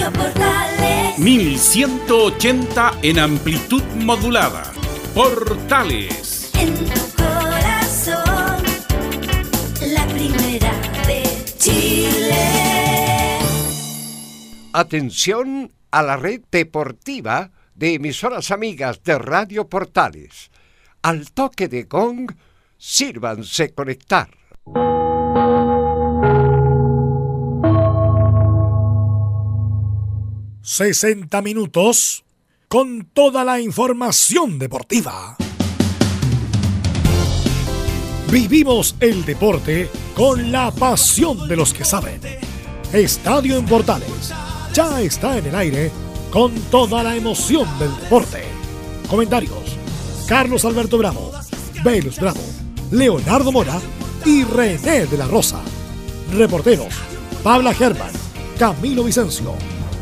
Radio Portales. 1180 en amplitud modulada. Portales. En tu corazón, la primera de Chile. Atención a la red deportiva de emisoras amigas de Radio Portales. Al toque de gong, sírvanse conectar. ...60 minutos... ...con toda la información deportiva. Vivimos el deporte... ...con la pasión de los que saben. Estadio en Portales... ...ya está en el aire... ...con toda la emoción del deporte. Comentarios... ...Carlos Alberto Bravo... ...Velus Bravo... ...Leonardo Mora... ...y René de la Rosa. Reporteros... Pabla Germán... ...Camilo Vicencio...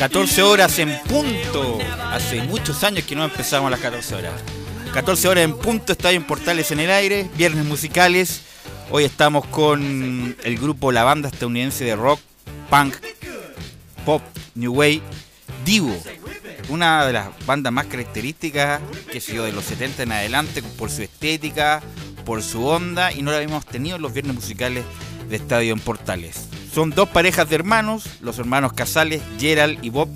14 horas en punto. Hace muchos años que no empezamos las 14 horas. 14 horas en punto, Estadio en Portales en el aire, viernes musicales. Hoy estamos con el grupo, la banda estadounidense de rock, punk, pop, new wave, Divo. Una de las bandas más características, que se de los 70 en adelante, por su estética, por su onda, y no la habíamos tenido en los viernes musicales de Estadio en Portales. Son dos parejas de hermanos, los hermanos Casales, Gerald y Bob,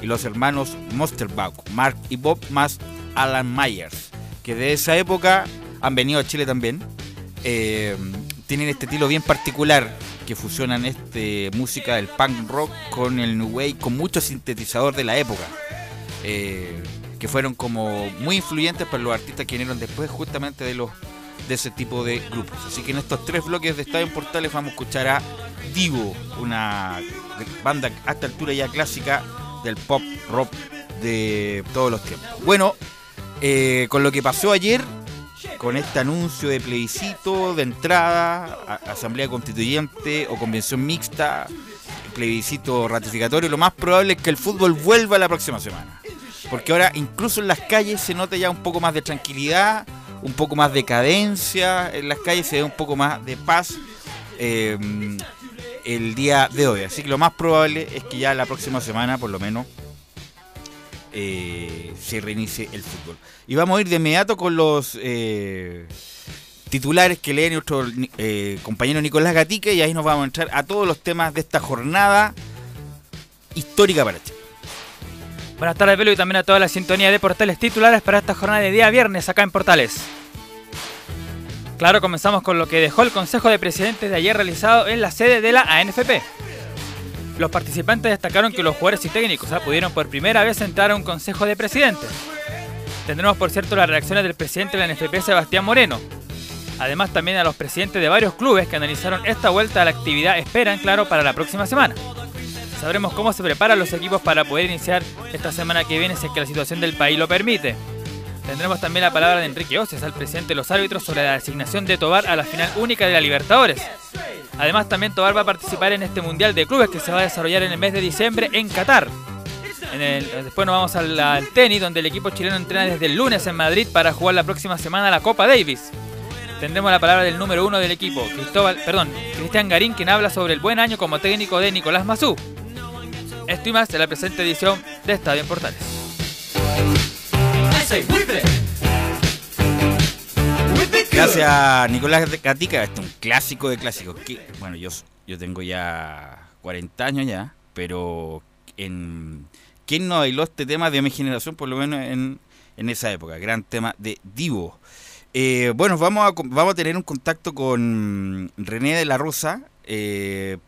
y los hermanos Mosterbach, Mark y Bob, más Alan Myers, que de esa época han venido a Chile también. Eh, tienen este estilo bien particular que fusionan este música del punk rock con el new wave, con mucho sintetizador de la época. Eh, que fueron como muy influyentes para los artistas que vinieron después justamente de los de ese tipo de grupos. Así que en estos tres bloques de Estadio en Portales vamos a escuchar a Divo, una banda a esta altura ya clásica del pop rock de todos los tiempos. Bueno, eh, con lo que pasó ayer, con este anuncio de plebiscito, de entrada, asamblea constituyente o convención mixta, plebiscito ratificatorio, lo más probable es que el fútbol vuelva la próxima semana. Porque ahora incluso en las calles se nota ya un poco más de tranquilidad, un poco más de cadencia, en las calles se ve un poco más de paz. Eh, el día de hoy. Así que lo más probable es que ya la próxima semana, por lo menos, eh, se reinicie el fútbol. Y vamos a ir de inmediato con los eh, titulares que lee nuestro compañero Nicolás Gatique y ahí nos vamos a entrar a todos los temas de esta jornada histórica para Chile. Buenas tardes, Pelo, y también a toda la sintonía de portales titulares para esta jornada de día viernes acá en Portales. Claro, comenzamos con lo que dejó el Consejo de Presidentes de ayer realizado en la sede de la ANFP. Los participantes destacaron que los jugadores y técnicos pudieron por primera vez entrar a un Consejo de Presidentes. Tendremos, por cierto, las reacciones del presidente de la ANFP, Sebastián Moreno. Además, también a los presidentes de varios clubes que analizaron esta vuelta a la actividad esperan, claro, para la próxima semana. Sabremos cómo se preparan los equipos para poder iniciar esta semana que viene si es que la situación del país lo permite. Tendremos también la palabra de Enrique Oces, al presidente de los árbitros, sobre la designación de Tobar a la final única de la Libertadores. Además, también Tobar va a participar en este Mundial de Clubes que se va a desarrollar en el mes de diciembre en Qatar. Después nos vamos al, tenis, donde el equipo chileno entrena desde el lunes en Madrid para jugar la próxima semana la Copa Davis. Tendremos la palabra del número uno del equipo, perdón, Cristian Garín, quien habla sobre el buen año como técnico de Nicolás Mazú. Esto y más en la presente edición de Estadio en Portales. Gracias, Nicolás Gatica. Este es un clásico de clásicos. Que, bueno, yo, yo tengo ya 40 años ya, pero en ¿quién no bailó este tema de mi generación, por lo menos en, en esa época? Gran tema de Divo. Eh, bueno, vamos a, vamos a tener un contacto con René de la Rosa, eh,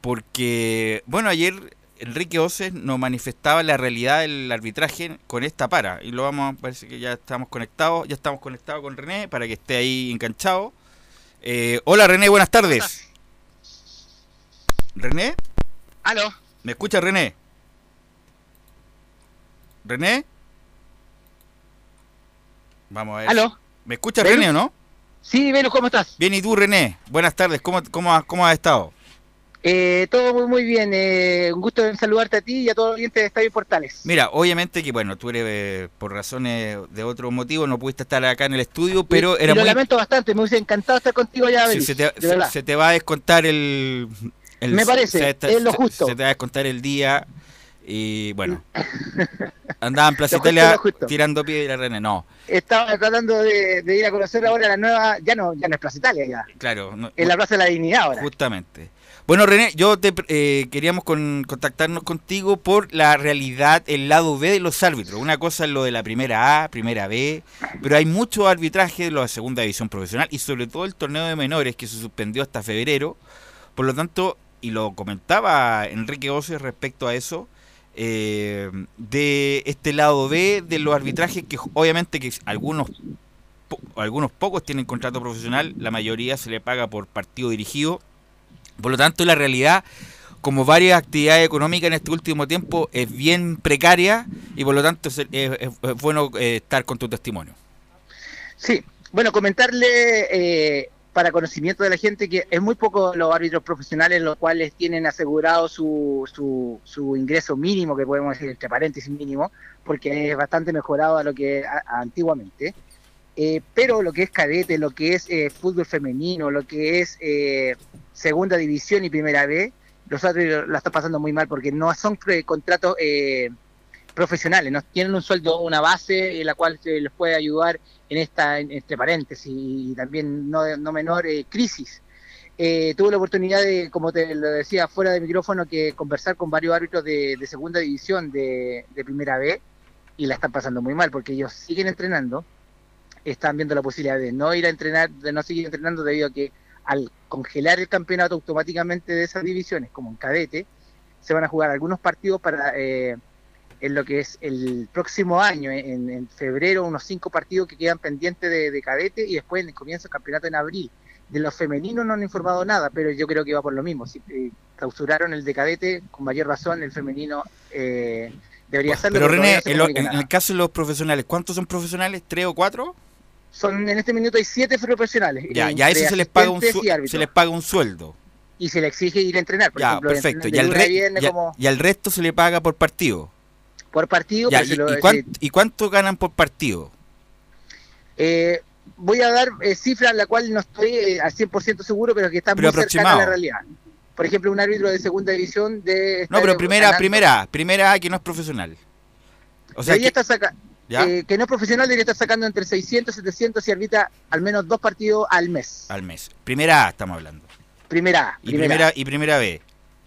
porque, bueno, ayer Enrique Oces nos manifestaba la realidad del arbitraje con esta para, y lo vamos, a- parece que ya estamos conectados, ya estamos conectados con René para que esté ahí enganchado. Eh, hola René, buenas tardes. René, Aló, ¿me escucha René? ¿René? Vamos a ver. aló. ¿Me escucha. René o no? Sí, Velo, ¿cómo estás? Bien, ¿y tú René? Buenas tardes, ¿cómo, cómo, cómo has estado? Eh, todo muy, muy bien. eh, un gusto en saludarte a ti y a todos los oyentes de Estadio Portales. Mira, obviamente que bueno, tú eres eh, por razones de otro motivo no pudiste estar acá en el estudio, pero Y- era y lo muy lamento bastante, me hubiese encantado estar contigo ya, Sí, se, te, se- te va a descontar el, el- Me parece, se es lo justo. Se te va a descontar el día y bueno. Andaban en Plaza Italia tirando piedra René. No, Estaba tratando de, de ir a conocer ahora la nueva, ya no, ya no es Plaza Italia, ya. claro. no- Es la Plaza de la Dignidad ahora. Justamente. Bueno, René, yo te eh, queríamos con- contactarnos contigo por la realidad, el lado B de los árbitros. Una cosa es lo de la primera A, primera B, pero hay mucho arbitraje de la segunda división profesional y sobre todo el torneo de menores que se suspendió hasta febrero. Por lo tanto, y lo comentaba Enrique Oces respecto a eso, eh, de este lado B de los arbitrajes que obviamente que algunos po- algunos pocos tienen contrato profesional, la mayoría se le paga por partido dirigido. Por lo tanto, la realidad, como varias actividades económicas en este último tiempo, es bien precaria y por lo tanto es, bueno eh, estar con tu testimonio. Sí, bueno, comentarle eh, para conocimiento de la gente que es muy poco los árbitros profesionales los cuales tienen asegurado su, su, su ingreso mínimo, que podemos decir entre paréntesis mínimo, porque es bastante mejorado a lo que antiguamente. Eh, pero lo que es cadete, lo que es eh, fútbol femenino, lo que es eh, segunda división y primera B, los árbitros la están pasando muy mal porque no son contratos profesionales, no tienen un sueldo, una base en la cual se les puede ayudar en esta, en- entre paréntesis, y también no, no menor crisis. Tuve la oportunidad de, como te lo decía fuera de micrófono, que conversar con varios árbitros de, de segunda división de primera B y la están pasando muy mal porque ellos siguen entrenando, están viendo la posibilidad de no ir a entrenar, de no seguir entrenando debido a que al congelar el campeonato automáticamente de esas divisiones, como en cadete, se van a jugar algunos partidos para eh, en lo que es el próximo año, en, en febrero, unos cinco partidos que quedan pendientes de, de cadete y después en el comienzo del campeonato en abril. De los femeninos no han informado nada, pero yo creo que va por lo mismo. Si eh, clausuraron el de cadete, con mayor razón el femenino eh, debería hacerlo. Pero René, no en, lo- en el caso de los profesionales, ¿cuántos son profesionales? ¿Tres o cuatro? Son, en este minuto hay siete profesionales. Ya, ya a eso se les paga un se les paga un sueldo. y se le exige ir a entrenar. Por Ya, ejemplo, perfecto. Y al, lunes a re- viernes y a- como y al resto se le paga por partido. por partido. Ya, pero y, se lo- y cuán- ¿Y cuánto ganan por partido? Eh, voy a dar eh, cifras la cual no estoy eh, al 100% seguro, pero que están Pero muy cercanas a la realidad. Por ejemplo, un árbitro de segunda división de... No, pero primera, ganando- primera A, primera A que no es profesional. O sea, que, saca- ¿ya? Eh, que no es profesional debería estar sacando entre 600 y 700 y arbitra al menos dos partidos al mes. al mes. Primera A estamos hablando. Primera A. Y Primera, primera, y primera B.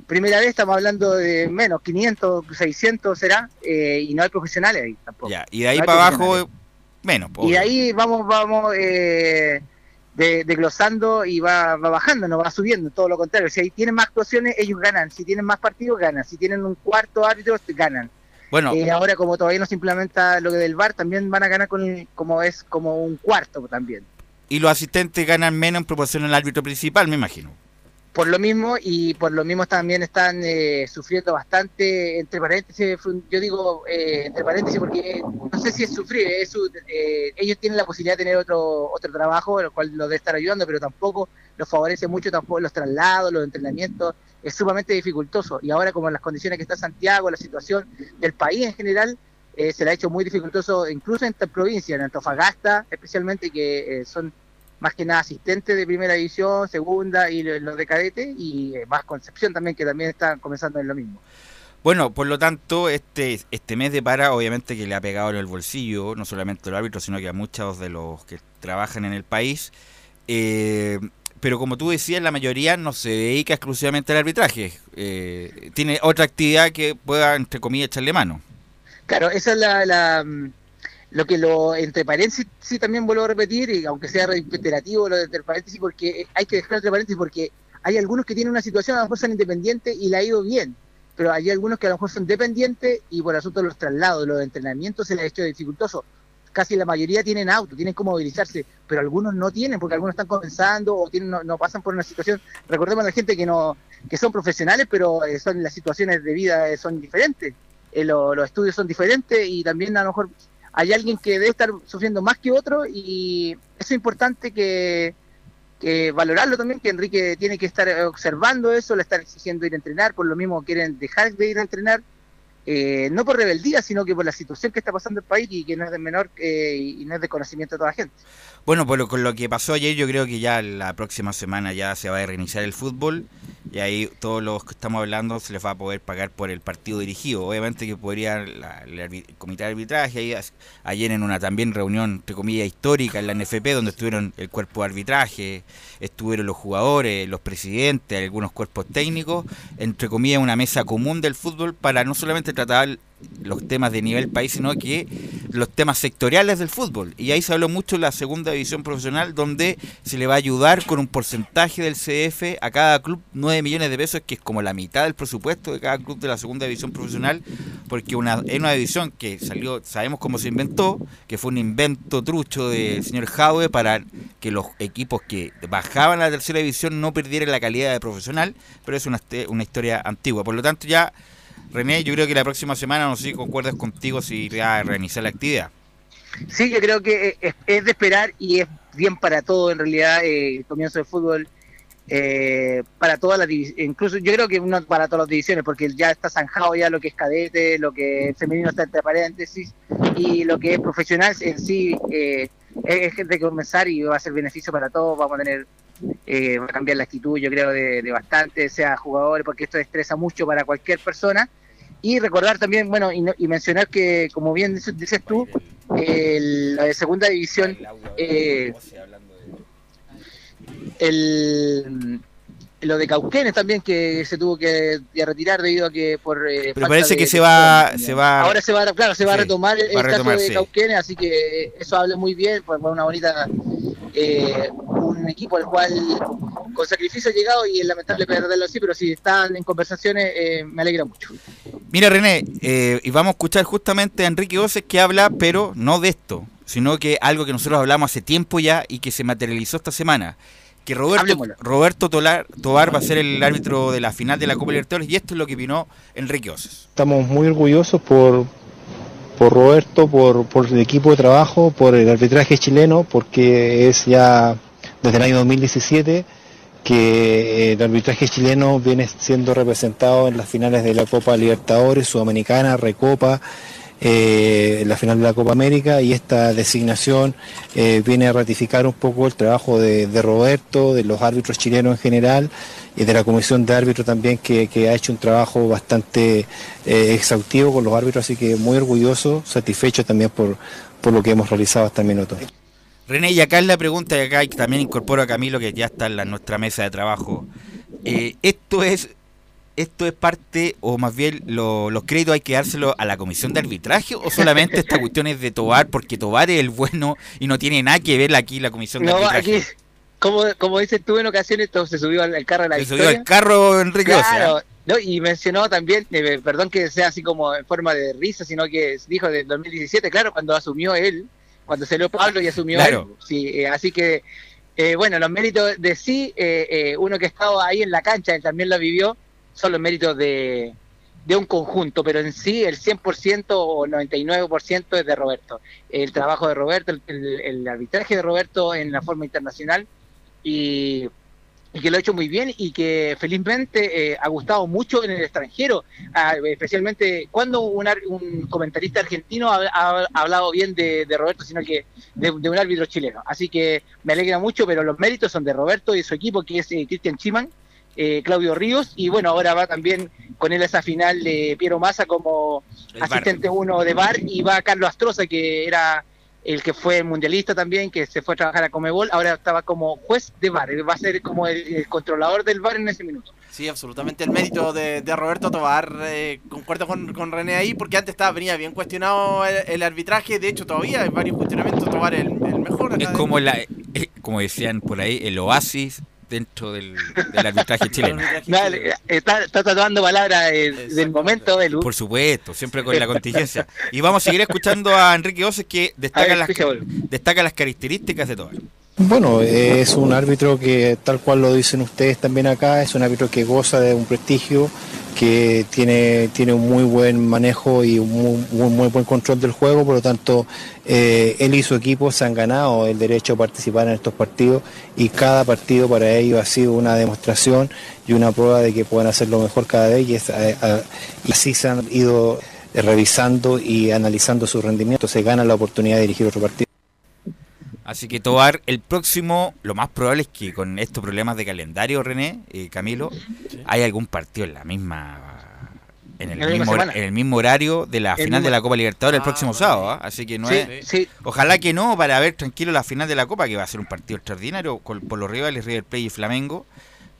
primera vez estamos hablando de menos, 500, 600 será, eh, y no hay profesionales ahí tampoco. Ya. Y de ahí No para abajo, menos. Y de ahí vamos, vamos eh, de- desglosando y va, va bajando, no va subiendo, todo lo contrario. Si ahí tienen más actuaciones, ellos ganan. Si tienen más partidos, ganan. Si tienen un cuarto árbitro, ganan. Bueno, Eh, ahora, como todavía no se implementa lo que del VAR, también van a ganar con el- como es como un cuarto también. y los asistentes ganan menos en proporción al árbitro principal, me imagino. por lo mismo y por lo mismo también están eh, sufriendo bastante, entre paréntesis, yo digo eh, entre paréntesis porque no sé si es sufrir, es su- eh, ellos tienen la posibilidad de tener otro otro trabajo, lo cual los debe estar ayudando, pero tampoco los favorece mucho tampoco los traslados, los entrenamientos, es sumamente dificultoso y ahora como en las condiciones que está Santiago, la situación del país en general, eh, se le ha hecho muy dificultoso incluso en esta provincia, en Antofagasta especialmente, que eh, son más que nada asistentes de primera división, segunda y lo- los de cadete, y eh, más Concepción también, que también están comenzando en lo mismo. Bueno, por lo tanto, este, este mes de para, obviamente que le ha pegado en el bolsillo, no solamente al árbitro, sino que a muchos de los que trabajan en el país. Eh, pero como tú decías, la mayoría no se dedica exclusivamente al arbitraje. Eh, tiene otra actividad que pueda, entre comillas, echarle mano. Claro, eso es la, la, mm, lo que lo entre paréntesis sí también vuelvo a repetir, y aunque sea reiterativo lo de entre paréntesis, porque hay que dejar entre paréntesis porque hay algunos que tienen una situación, a lo mejor son independientes y le ha ido bien, pero hay algunos que a lo mejor son dependientes y por asunto de los traslados, los entrenamientos se les ha hecho dificultoso. Casi la mayoría tienen auto, tienen cómo movilizarse, pero algunos no tienen, porque algunos están comenzando o tienen, no, no pasan por una situación. Recordemos a la gente que no que son profesionales, pero eh, son las situaciones de vida eh, son diferentes eh, lo- los estudios son diferentes y también a lo mejor hay alguien que debe estar sufriendo más que otro y eso es importante que, que valorarlo también, que Enrique tiene que estar observando eso, le están exigiendo ir a entrenar, por lo mismo quieren dejar de ir a entrenar, eh, no por rebeldía, sino que por la situación que está pasando el país y que no es de menor eh, y no es de conocimiento de toda la gente. Bueno, pues lo- con lo que pasó ayer, yo creo que ya la próxima semana ya se va a reiniciar el fútbol y ahí todos los que estamos hablando se les va a poder pagar por el partido dirigido. Obviamente que podría la- el, comité de arbitraje, ayer en una también reunión, entre comillas, histórica en la NFP, donde estuvieron el cuerpo de arbitraje, estuvieron los jugadores, los presidentes, algunos cuerpos técnicos, entre comillas, una mesa común del fútbol para no solamente tratar los temas de nivel país, sino que los temas sectoriales del fútbol. Y ahí se habló mucho de la segunda división profesional, donde se le va a ayudar con un porcentaje del CF a cada club 9 millones de pesos, que es como la mitad del presupuesto de cada club de la segunda división profesional, porque una, es una división que salió, sabemos cómo se inventó, que fue un invento trucho del señor Jaue para que los equipos que bajaban a la tercera división no perdieran la calidad de profesional, pero es una, una historia antigua. Por lo tanto, ya René, yo creo que la próxima semana, no sé si concuerdas contigo, si irá a reiniciar la actividad. Sí, yo creo que es, de esperar y es bien para todo en realidad eh, el comienzo del fútbol. eh, para todas las divisiones, incluso yo creo que no para todas las divisiones, porque ya está zanjado ya lo que es cadete, lo que es femenino está entre paréntesis, y lo que es profesional en sí eh, es de comenzar y va a ser beneficio para todos, vamos a tener, eh, va a cambiar la actitud yo creo de, de bastante, sea jugadores, porque esto estresa mucho para cualquier persona, y recordar también, bueno, y, y mencionar que, como bien dices, dices tú, el- la de segunda división, eh, el, lo de Cauquenes también que se tuvo que, retirar debido a que por eh, Pero parece de- que se de- va, se va, ahora se va a- claro se va a retomar el, va a el retomar, caso de sí. Cauquenes así que eso habla muy bien pues fue una bonita eh, un equipo al cual con sacrificio ha llegado y es lamentable perderlo así pero si están en conversaciones eh, me alegra mucho Mira René, eh, y vamos a escuchar justamente a Enrique Oces que habla, pero no de esto, sino que algo que nosotros hablamos hace tiempo ya y que se materializó esta semana. Que Roberto. Roberto Tolar, Tobar va a ser el árbitro de la final de la Copa Libertadores y esto es lo que opinó Enrique Oces. Estamos muy orgullosos por, por Roberto, por, el equipo de trabajo, por el arbitraje chileno, porque es ya desde el año 2017 que el arbitraje chileno viene siendo representado en las finales de la Copa Libertadores, Sudamericana, Recopa, eh, la final de la Copa América y esta designación eh, viene a ratificar un poco el trabajo de, Roberto, de los árbitros chilenos en general y de la comisión de árbitros también que, ha hecho un trabajo bastante eh, exhaustivo con los árbitros, así que muy orgulloso, satisfecho también por, por lo que hemos realizado hasta el minuto. René, y acá es la pregunta, y acá también incorporo a Camilo, que ya está en nuestra mesa de trabajo. Eh, esto es esto es parte, o más bien lo- los créditos hay que dárselo a la comisión de arbitraje, o solamente esta cuestión es de Tobar, porque Tobar es el bueno y no tiene nada que ver aquí la comisión de no arbitraje. aquí como, como dices tú en ocasiones esto se subió al, al carro de la Se victoria subió al carro Enrique Claro, ¿eh? no, y mencionó también, eh, perdón que sea así como en forma de risa, sino que dijo del 2017, claro, cuando asumió él, cuando salió Pablo y asumió Claro. él. Sí, eh, así que Eh, bueno, los méritos de sí, eh, eh, uno que ha estado ahí en la cancha, él también lo vivió, son los méritos de, de un conjunto, pero en sí el 100% o 99% es de Roberto. El trabajo de Roberto, el, el- arbitraje de Roberto en la forma internacional y, y que lo ha hecho muy bien y que felizmente eh, ha gustado mucho en el extranjero, Ah, especialmente cuando un, un comentarista argentino ha- ha hablado bien de, de Roberto, sino que de, de un árbitro chileno. Así que me alegra mucho, pero los méritos son de Roberto y su equipo, que es eh, Cristian Chiman, eh, Claudio Ríos, y bueno, ahora va también con él a esa final de Piero Massa como El asistente uno de VAR, y va Carlos Astroza, que era el que fue mundialista también, que se fue a trabajar a Comebol, ahora estaba como juez de VAR, va a ser como el, el controlador del VAR en ese minuto. Sí, absolutamente el mérito de, de Roberto Tobar. eh, concuerdo con, con René ahí, porque antes estaba, venía bien cuestionado el, el arbitraje. De hecho, todavía hay varios cuestionamientos. Tobar el, el mejor. Es como, la, eh, como decían por ahí, el oasis dentro del, del arbitraje chileno. No, le- está, está tatuando palabras eh, del momento de luz. Por supuesto, siempre con la contingencia. Y vamos a seguir escuchando a Enrique Oces que destaca, ver, las, destaca las características de Tobar. Bueno, es un árbitro que, tal cual lo dicen ustedes también acá, es un árbitro que goza de un prestigio, que tiene, tiene un muy buen manejo y un muy, buen control del juego, por lo tanto, eh, él y su equipo se han ganado el derecho a participar en estos partidos y cada partido para ellos ha sido una demostración y una prueba de que pueden hacerlo mejor cada vez y, eh, eh, así se han ido revisando y analizando su rendimiento, se gana la oportunidad de dirigir otro partido. Así que Tobar, el próximo, lo más probable es que con estos problemas de calendario, René, eh, Camilo, hay algún partido en la misma. En el, mismo, en el mismo horario de la El final de la Copa Libertadores el Ah, próximo sábado, ¿ah? así que no sí, es. sí, Ojalá que no, para ver tranquilo la final de la Copa, que va a ser un partido extraordinario con- por los rivales River Plate y Flamengo.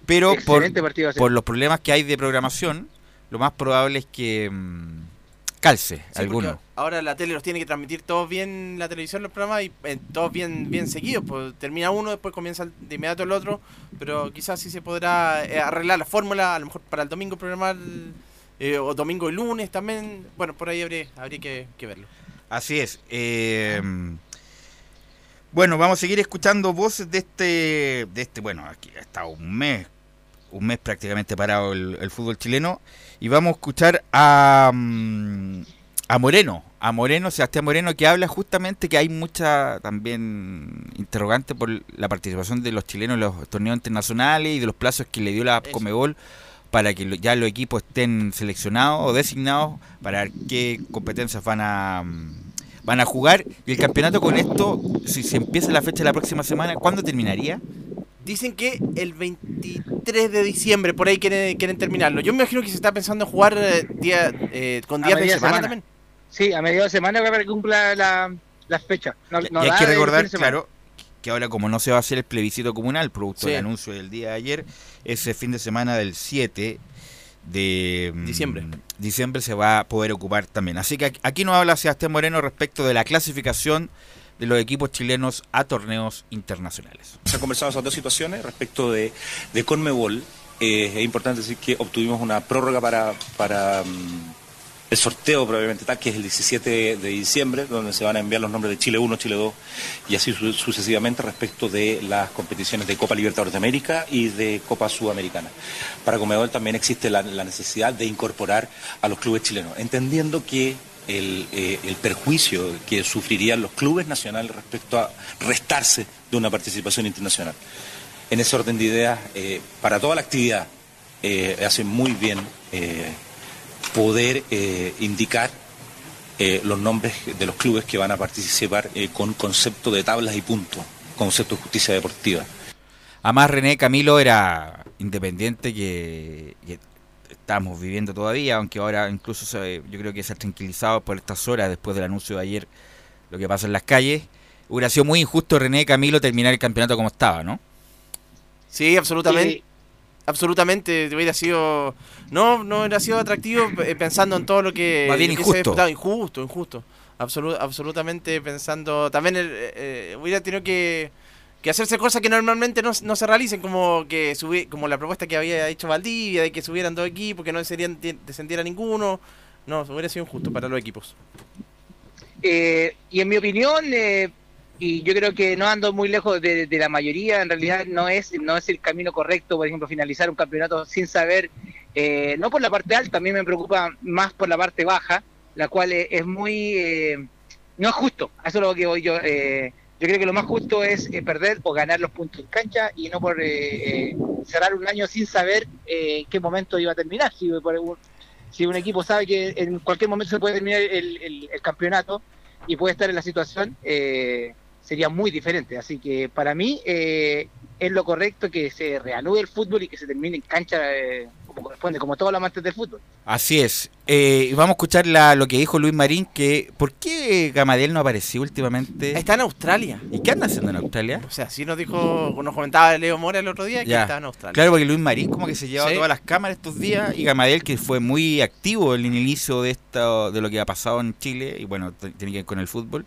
Pero por los problemas que hay de programación, lo más probable es que mm, calce Sí, alguno. Ahora la tele los tiene que transmitir todos bien, la televisión, los programas, y eh, todos bien, bien seguidos. Pues termina uno, después comienza de inmediato el otro. Pero quizás sí se podrá eh, arreglar la fórmula, a lo mejor para el domingo programar, eh, o domingo y lunes también. Bueno, por ahí habría, habría que, que verlo. Así es. eh, bueno, vamos a seguir escuchando voces de este, de este, bueno, aquí ha estado un mes, un mes prácticamente parado el, el fútbol chileno, y vamos a escuchar a, mm, a Moreno, a Moreno, Sebastián Moreno, que habla justamente que hay mucha también interrogante por la participación de los chilenos en los torneos internacionales y de los plazos que le dio la. Comebol para que ya los equipos estén seleccionados o designados para ver qué competencias van a mm, van a jugar y el campeonato con esto si se empieza la fecha la próxima semana ¿cuándo terminaría? Dicen que el 23 de diciembre, por ahí quieren, quieren terminarlo. Yo me imagino que se está pensando en jugar eh, día, eh, con días de semana, semana. también. Sí, a mediados de semana para que cumpla la, la fecha. No, no y hay que recordar claro que ahora como no se va a hacer el plebiscito comunal producto Sí. del anuncio del día de ayer ese fin de semana del 7 de mm, Diciembre. diciembre se va a poder ocupar también así que aquí- aquí nos habla Sebastián Moreno respecto de la clasificación de los equipos chilenos a torneos internacionales Se han conversado esas dos situaciones respecto de, de Conmebol. eh, es importante decir que obtuvimos una prórroga para, para mm, el sorteo probablemente tal, que es el 17 de diciembre, donde se van a enviar los nombres de Chile 1, Chile 2 y así su- sucesivamente respecto de las competiciones de Copa Libertadores de América y de Copa Sudamericana. Para Conmebol también existe la necesidad de incorporar a los clubes chilenos, entendiendo que el, eh, el perjuicio que sufrirían los clubes nacionales respecto a restarse de una participación internacional. En ese orden de ideas, eh, para toda la actividad, eh, hace muy bien poder indicar los nombres de los clubes que van a participar con concepto de tablas y puntos, concepto de justicia deportiva. Además, René Camilo era independiente que estamos viviendo todavía, aunque ahora incluso se- yo creo que se ha tranquilizado por estas horas después del anuncio de ayer lo que pasa en las calles. Hubiera sido muy injusto René Camilo terminar el campeonato como estaba, ¿no? Sí, absolutamente. Absolutamente, hubiera sido. No, no hubiera sido atractivo eh, pensando en todo lo que. Más bien lo que se injusto. Injusto, injusto. Absolu- absolutamente pensando. También el, eh, eh, hubiera tenido que, que hacerse cosas que normalmente no, no se realicen, como que como la propuesta que había hecho Valdivia, de que subieran dos equipos, que no serían, descendiera ninguno. No, hubiera sido injusto para los equipos. Eh, y en mi opinión, eh, y yo creo que no ando muy lejos de, la mayoría, en realidad no es, no es el camino correcto, por ejemplo, finalizar un campeonato sin saber, eh, no por la parte alta, a mí me preocupa más por la parte baja, la cual es, es muy, eh, no es justo, eso es lo que voy yo. Yo creo que lo más justo es eh, perder o ganar los puntos en cancha y no por eh, eh, cerrar un año sin saber eh, en qué momento iba a terminar. Si, por si un equipo sabe que en cualquier momento se puede terminar el, el- campeonato y puede estar en la situación, sería muy diferente. Así que para mí es lo correcto que se reanude el fútbol y que se termine en cancha como corresponde, como todos los amantes del fútbol. Así es. Eh, y vamos a escuchar la- lo que dijo Luis Marín, que ¿por qué Gamadiel no apareció últimamente? Está en Australia. ¿Y qué anda haciendo en Australia? O sea, sí nos dijo, nos comentaba Leo Mora el otro día que estaba en Australia. Claro, porque Luis Marín como que se llevaba Sí. todas las cámaras estos días y Gamadiel que fue muy activo en el inicio de esto, de lo que ha pasado en Chile y bueno, tiene que ver con el fútbol.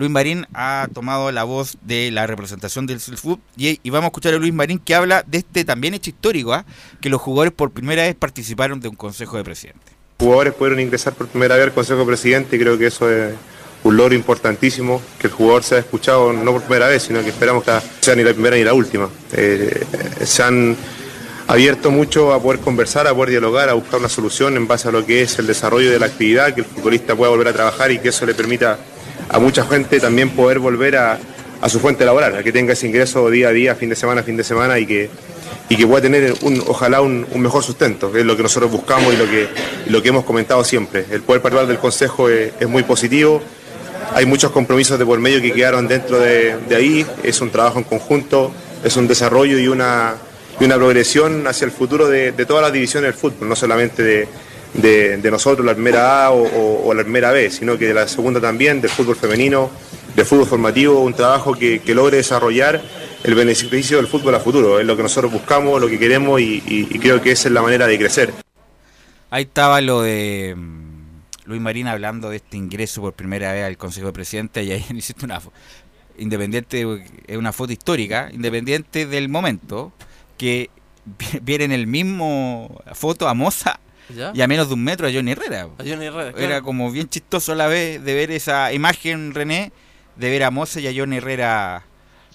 Luis Marín ha tomado la voz de la representación del fútbol y, vamos a escuchar a Luis Marín que habla de este también hecho histórico, ¿ah? que los jugadores por primera vez participaron de un consejo de presidente. jugadores pudieron ingresar por primera vez al Consejo Presidente y creo que eso es un logro importantísimo, que el jugador sea escuchado no por primera vez, sino que esperamos que sea ni la primera ni la última. Eh, se han abierto mucho a poder conversar, a poder dialogar, a buscar una solución en base a lo que es el desarrollo de la actividad, que el futbolista pueda volver a trabajar y que eso le permita a mucha gente también poder volver a, a su fuente laboral, a que tenga ese ingreso día a día, fin de semana fin de semana y que, y que pueda tener un, ojalá un, un mejor sustento, que es lo que nosotros buscamos y lo que, lo que hemos comentado siempre. El poder participar del Consejo es, muy positivo, hay muchos compromisos de por medio que quedaron dentro de, ahí, es un trabajo en conjunto, es un desarrollo y una, y una progresión hacia el futuro de todas las divisiones del fútbol, no solamente de, de- nosotros, la primera A o, la primera B, sino que de la segunda también, del fútbol femenino, del fútbol formativo, un trabajo que, logre desarrollar el beneficio del fútbol a futuro, es lo que nosotros buscamos, lo que queremos y, creo que esa es la manera de crecer. Ahí estaba lo de mm, Luis Marín hablando de este ingreso por primera vez al Consejo de Presidente y ahí hiciste una fo- independiente es una foto histórica, independiente del momento que vi- viene en el mismo foto a Moza ¿Ya? y a menos de un metro a Johnny Herrera. A Johnny Herrera, Era como bien chistoso a la vez de ver esa imagen, René, de ver a Moza y a Johnny Herrera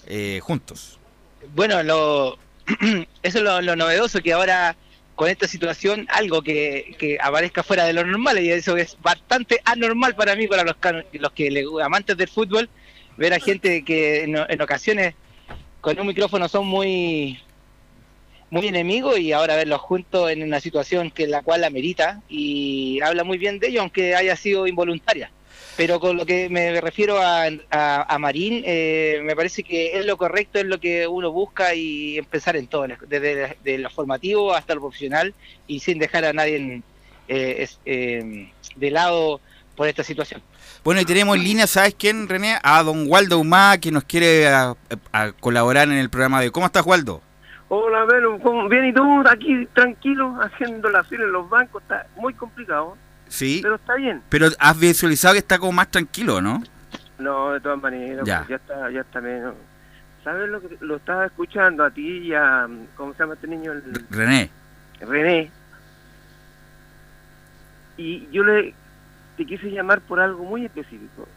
eh, juntos. Bueno, lo, eso es lo, lo novedoso, que ahora con esta situación algo que, que aparezca fuera de lo normal, y eso es bastante anormal para mí, para los, can- los que le, amantes del fútbol, ver a gente que en, en ocasiones con un micrófono son muy muy enemigos y ahora verlos juntos en una situación que la cual amerita y habla muy bien de ellos, aunque haya sido involuntaria. Pero con lo que me refiero a, a, a Marín, eh, me parece que es lo correcto, es lo que uno busca y empezar en todo, desde de lo formativo hasta lo profesional y sin dejar a nadie eh, eh, de lado por esta situación. Bueno, y tenemos en línea, ¿sabes quién, René? A don Waldo Humá, que nos quiere a- a colaborar en el programa de ¿Cómo estás, Waldo? Hola, Velo, ¿cómo- bien, ¿y tú? Aquí tranquilo, haciendo la fila en los bancos, está muy complicado, Sí. pero está bien. Pero has visualizado que está como más tranquilo, ¿no? No, de todas maneras, Ya. pues, ya está, ya está menos. ¿Sabes lo que lo estaba escuchando a ti y a, ¿cómo se llama este niño? El- René. René. Y yo le te quise llamar por algo muy específico.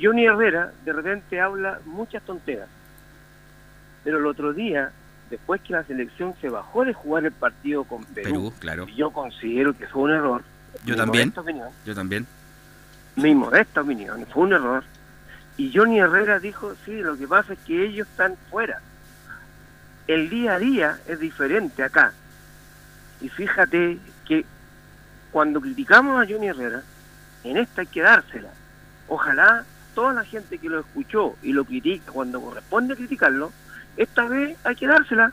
Johnny Herrera de repente habla muchas tonteras. Pero el otro día, después que la selección se bajó de jugar el partido con Perú, Perú, claro. yo considero que fue un error. Yo mi también. opinión, Yo también. mi modesta opinión, fue un error. Y Johnny Herrera dijo, sí, lo que pasa es que ellos están fuera. El día a día es diferente acá. Y fíjate que cuando criticamos a Johnny Herrera, en esta hay que dársela. Ojalá toda la gente que lo escuchó y lo critica cuando corresponde criticarlo, esta vez hay que dársela.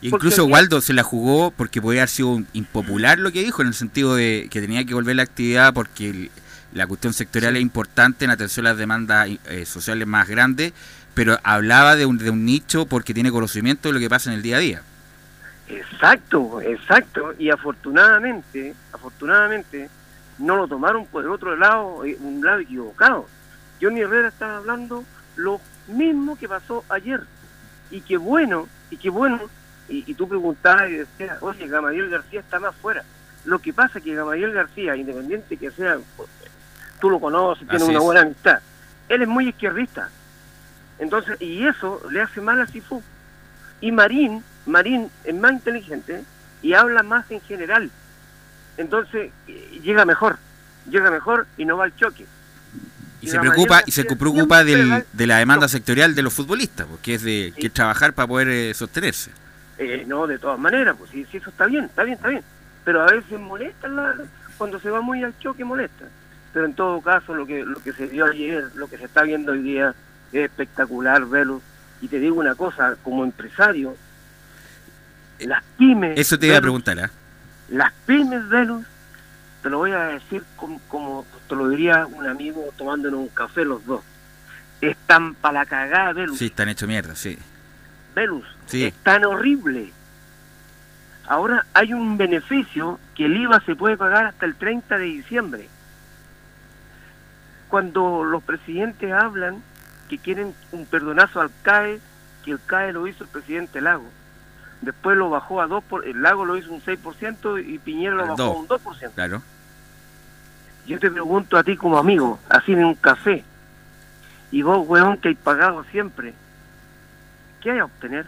Incluso aquí- Waldo se la jugó porque podía haber sido impopular lo que dijo, en el sentido de que tenía que volver la actividad porque el- la cuestión sectorial es importante en atención a las demandas eh, sociales más grandes, pero hablaba de un, de un nicho porque tiene conocimiento de lo que pasa en el día a día. Exacto, exacto. Y afortunadamente, afortunadamente, no lo tomaron por el otro lado, eh, un lado equivocado. Johnny Herrera estaba hablando lo mismo que pasó ayer. Y qué bueno, y qué bueno. Y, y tú preguntabas y decías, oye, Gamaliel García está más fuera. Lo que pasa es que Gamaliel García, independiente que sea, tú lo conoces, tiene Así una es. buena amistad. Él es muy izquierdista. Entonces, y eso le hace mal a Sifu. Y Marín, Marín es más inteligente y habla más en general. Entonces, eh, llega mejor, llega mejor y no va al choque. Y Y se preocupa, y se preocupa del- de la demanda sectorial de los futbolistas, porque es de que trabajar para poder eh, sostenerse. Eh, no, de todas maneras, pues si, si eso está bien, está bien, está bien. Pero a veces molesta, la- cuando se va muy al choque molesta. Pero en todo caso, lo que lo que se vio ayer, lo que se está viendo hoy día, es espectacular verlo. Y te digo una cosa, como empresario, las pymes... Eso te iba a preguntar, ¿ah? Las pymes, Velus, te lo voy a decir como, como te lo diría un amigo tomándonos un café los dos. Están para la cagada, Velus. Sí, están hechos mierda, sí. Velus, Sí. es tan horrible. Ahora hay un beneficio que el IVA se puede pagar hasta el 30 de diciembre. Cuando los presidentes hablan que quieren un perdonazo al CAE, que el CAE lo hizo el presidente Lago. Después lo bajó a 2%, por, el Lago lo hizo un 6% y Piñera lo bajó a dos. un 2%. Claro. Yo te pregunto a ti como amigo, así en un café, y vos, weón, que hay pagado siempre, ¿qué hay a obtener?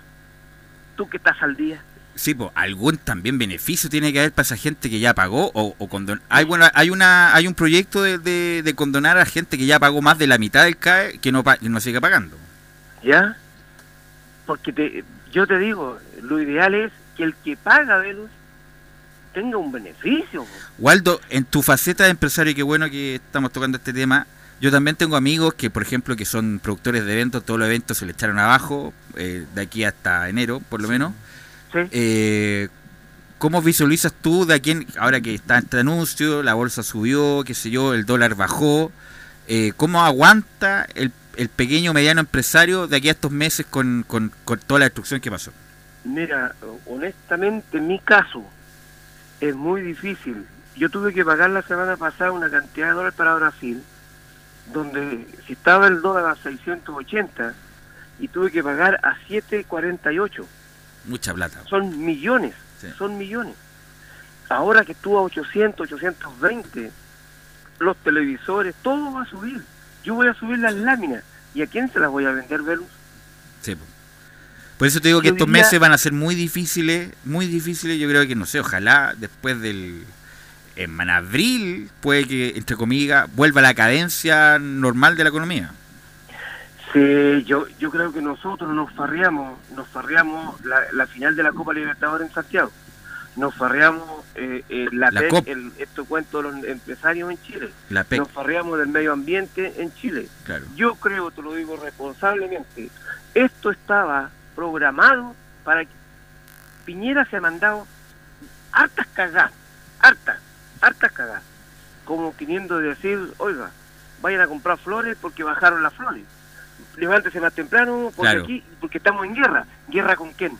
Tú que estás al día. Sí, pues algún también beneficio tiene que haber para esa gente que ya pagó o, o condon- hay bueno hay una hay un proyecto de, de- de condonar a gente que ya pagó más de la mitad del CAE que no pa- que no sigue pagando. ¿Ya? Porque te, yo te digo, lo ideal es que el que paga, Velus, tenga un beneficio. Waldo, en tu faceta de empresario, qué bueno que estamos tocando este tema. Yo también tengo amigos que, por ejemplo, que son productores de eventos, todos los eventos se le echaron abajo, eh, de aquí hasta enero, por lo menos. Eh, ¿Cómo visualizas tú de aquí, en- ahora que está este anuncio, la bolsa subió, qué sé yo, el dólar bajó? eh, ¿Cómo aguanta el, el pequeño mediano empresario de aquí a estos meses con, con- con toda la destrucción que pasó? Mira, honestamente, en mi caso, es muy difícil. Yo tuve que pagar la semana pasada una cantidad de dólares para Brasil, donde si estaba el dólar a 680 y tuve que pagar a 748. Mucha plata. Son millones, Sí. son millones. Ahora que estuvo a 800, 820, los televisores, todo va a subir. Yo voy a subir las láminas. ¿Y a quién se las voy a vender, Velus? Sí. Por eso te digo que estos diría- meses van a ser muy difíciles, muy difíciles. Yo creo que, no sé, ojalá después del. En abril, puede que, entre comillas, vuelva la cadencia normal de la economía. Sí, yo, yo creo que nosotros nos farreamos, nos farreamos la, la final de la Copa Libertadores en Santiago. Nos farreamos eh, eh, la, La PEC, Cop. el, este cuento de los empresarios en Chile. La PEC. Nos farreamos del medio ambiente en Chile. Claro. Yo creo, te lo digo responsablemente, esto estaba programado para que Piñera se ha mandado hartas cagadas, hartas, hartas cagadas, como queriendo decir, oiga, vayan a comprar flores porque bajaron las flores. Levántese más temprano porque Claro. aquí, porque estamos en guerra. ¿Guerra con quién?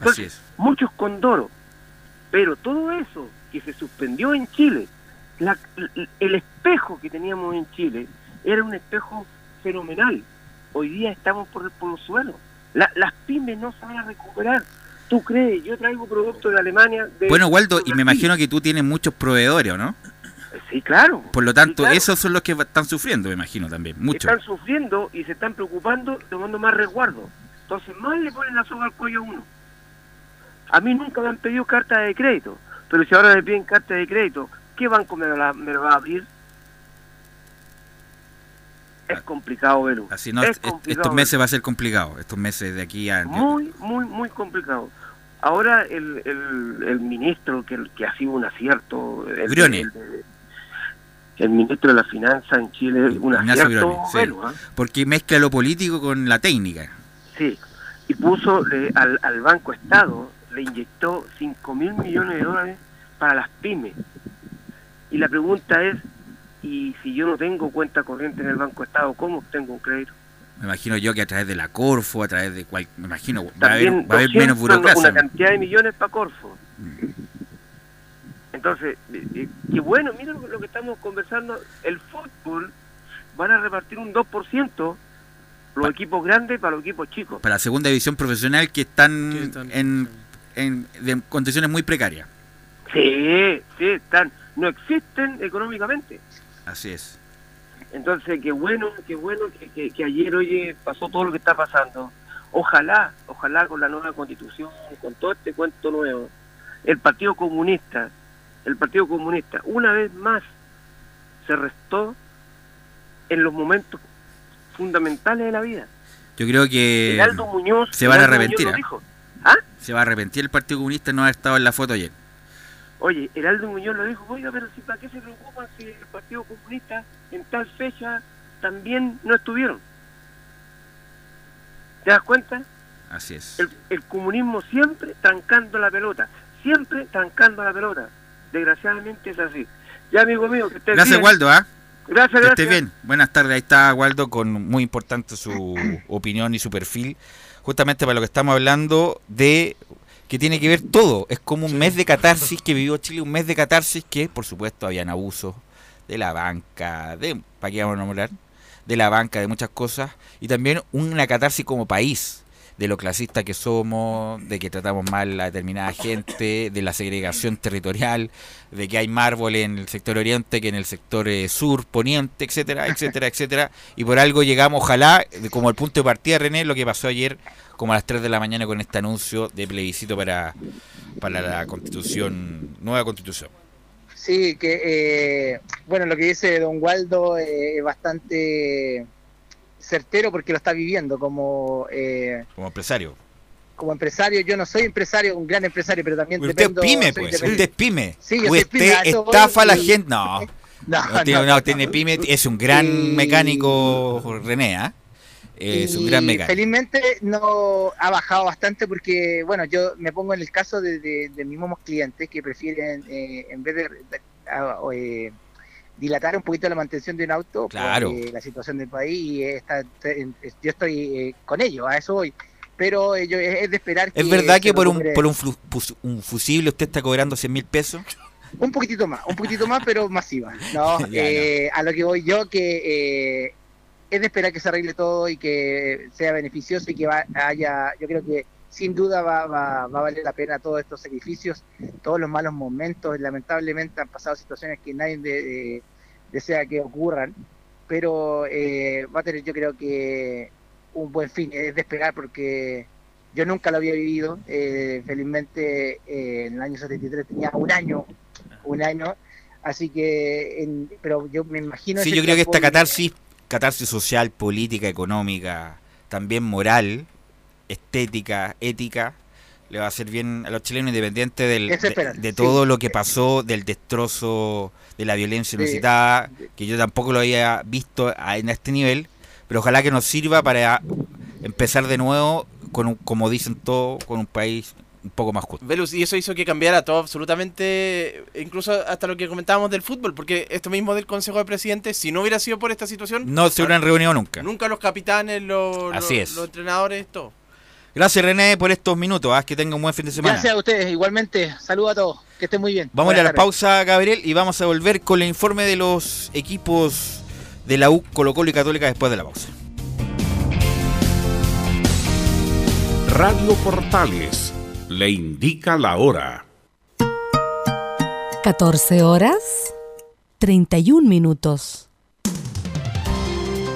Así es. muchos condoros. Pero todo eso que se suspendió en Chile, la- el espejo que teníamos en Chile era un espejo fenomenal. Hoy día estamos por, por los suelos. La- las pymes no se van a recuperar. ¿Tú crees? Yo traigo productos de Alemania. De, Bueno, Waldo, y me imagino que tú tienes muchos proveedores, ¿o no? Sí, claro. Por lo tanto, Sí, claro. esos son los que están sufriendo, me imagino también. Muchos. Están sufriendo y se están preocupando tomando más resguardo. Entonces, más le ponen la soga al cuello a uno. A mí nunca me han pedido carta de crédito, pero si ahora me piden carta de crédito, ¿qué banco me la, me la va a abrir? Es complicado, Velu. Así no, es est- complicado, estos meses va a ser complicado. Estos meses de aquí a. muy, muy, muy complicado. Ahora el, el, el ministro que, que ha sido un acierto, el, el, el ministro de la finanza en Chile, un Ignacio acierto, sí. ¿ah? Porque mezcla lo político con la técnica. Sí, y puso le- al, al Banco Estado, le inyectó 5 mil millones de dólares para las pymes. Y la pregunta es, ¿y si yo no tengo cuenta corriente en el Banco Estado, cómo obtengo un crédito? Me imagino yo que a través de la Corfo, a través de cual. Me imagino, va a haber, También va a haber 200, menos burocracia. Una cantidad de millones para Corfo. Entonces, qué bueno, mira lo, lo que estamos conversando, el fútbol van a repartir un 2%, los equipos grandes para los equipos chicos. Para la segunda división profesional que están, en, en de condiciones muy precarias. Sí, sí, están, no existen económicamente. Así es. Entonces, qué bueno, qué bueno que, que- que ayer, oye, pasó todo lo que está pasando. Ojalá, ojalá con la nueva constitución, con todo este cuento nuevo, el Partido Comunista, el Partido Comunista, una vez más se restó en los momentos fundamentales de la vida. Yo creo que Muñoz, se van a arrepentir. ¿ah? Se va a arrepentir el Partido Comunista no haber estado en la foto ayer. Oye, Heraldo Muñoz lo dijo, oiga, pero si para qué se preocupan si el Partido Comunista en tal fecha también no estuvieron. ¿Te das cuenta? Así es. El, el comunismo siempre trancando la pelota, siempre trancando la pelota. Desgraciadamente es así. Ya, amigo mío, que estés Gracias, bien. Waldo, ¿ah? Gracias, Que gracias. estés bien. Buenas tardes. Ahí está Waldo con muy importante su opinión y su perfil. Justamente para lo que estamos hablando de que tiene que ver todo. Es como un mes de catarsis que vivió Chile, un mes de catarsis que, por supuesto, habían abusos de la banca, de, ¿para qué vamos a nombrar? De la banca, de muchas cosas. Y también una catarsis como país, de lo clasista que somos, de que tratamos mal a determinada gente, de la segregación territorial, de que hay mármol en el sector oriente que en el sector eh, sur, poniente, etcétera, etcétera, etcétera. Y por algo llegamos, ojalá, como el punto de partida, René, lo que pasó ayer, como a las 3 de la mañana con este anuncio de plebiscito para, para la constitución, nueva constitución. Sí, que eh, bueno, lo que dice don Waldo eh, es bastante certero porque lo está viviendo como eh, Como empresario. como empresario. Yo no soy empresario, un gran empresario, pero también Usted es dependo. pyme, pues. Usted es pyme. Sí, yo soy Usted pyme, estafa a la y- gente. No. No, No, tiene, no, tiene pyme. Es un gran Y- mecánico, René, ¿ah? Es un gran mecánico. Felizmente no ha bajado bastante porque, bueno, yo me pongo en el caso de, de, de mis mismos clientes que prefieren, eh, en vez de, de- a- o, eh, dilatar un poquito la mantención de un auto Claro. por eh, la situación del país y está, yo estoy eh, con ellos, a eso voy. Pero eh, yo- es, es de esperar ¿Es que verdad se que por un, por un, fusible usted está cobrando 100 mil pesos? un poquitito más, un poquitito más, pero masiva. No, Ya, eh, a lo que voy yo que eh, es de esperar que se arregle todo y que sea beneficioso y que va, haya, yo creo que sin duda va, va, va a valer la pena todos estos sacrificios, todos los malos momentos. Lamentablemente han pasado situaciones que nadie de- de- desea que ocurran, pero eh, va a tener yo creo que un buen fin, es de esperar porque yo nunca lo había vivido, eh, felizmente eh, en el año 73 tenía un año, un año, así que, en- pero yo me imagino... Sí, yo creo que esta catarsis, catarsis social, política, económica, también moral, estética, ética, le va a hacer bien a los chilenos independientes del, de, sí. todo lo que pasó, del destrozo, de la violencia Sí. inusitada, que yo tampoco lo había visto a- en este nivel, pero ojalá que nos sirva para empezar de nuevo, con un- como dicen todos, con un país un poco más justo. Velus, y eso hizo que cambiara todo absolutamente, incluso hasta lo que comentábamos del fútbol, porque esto mismo del Consejo de Presidentes, si no hubiera sido por esta situación, No se hubieran reunido nunca. nunca los capitanes, los, Así los- es. los entrenadores, todo. Gracias René por estos minutos, haz que tenga un buen fin de semana. Gracias a ustedes, igualmente, saludos a todos, que estén muy bien. Vamos a ir a la pausa, Gabriel, y vamos a volver con el informe de los equipos de la U, Colo Colo y Católica después de la pausa. Radio Portales le indica la hora. 14 horas 31 minutos.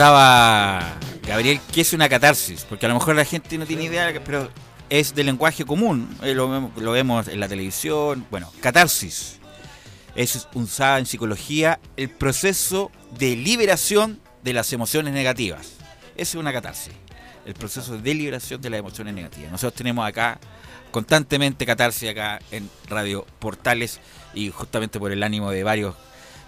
Preguntaba Gabriel qué es una catarsis, porque a lo mejor la gente no tiene idea, pero es de lenguaje común, eh, lo, vemos- en la televisión. Bueno, catarsis es usada en psicología el proceso de liberación de las emociones negativas. Eso es una catarsis, el proceso de liberación de las emociones negativas. Nosotros tenemos acá constantemente catarsis acá en Radio Portales y justamente por el ánimo de varios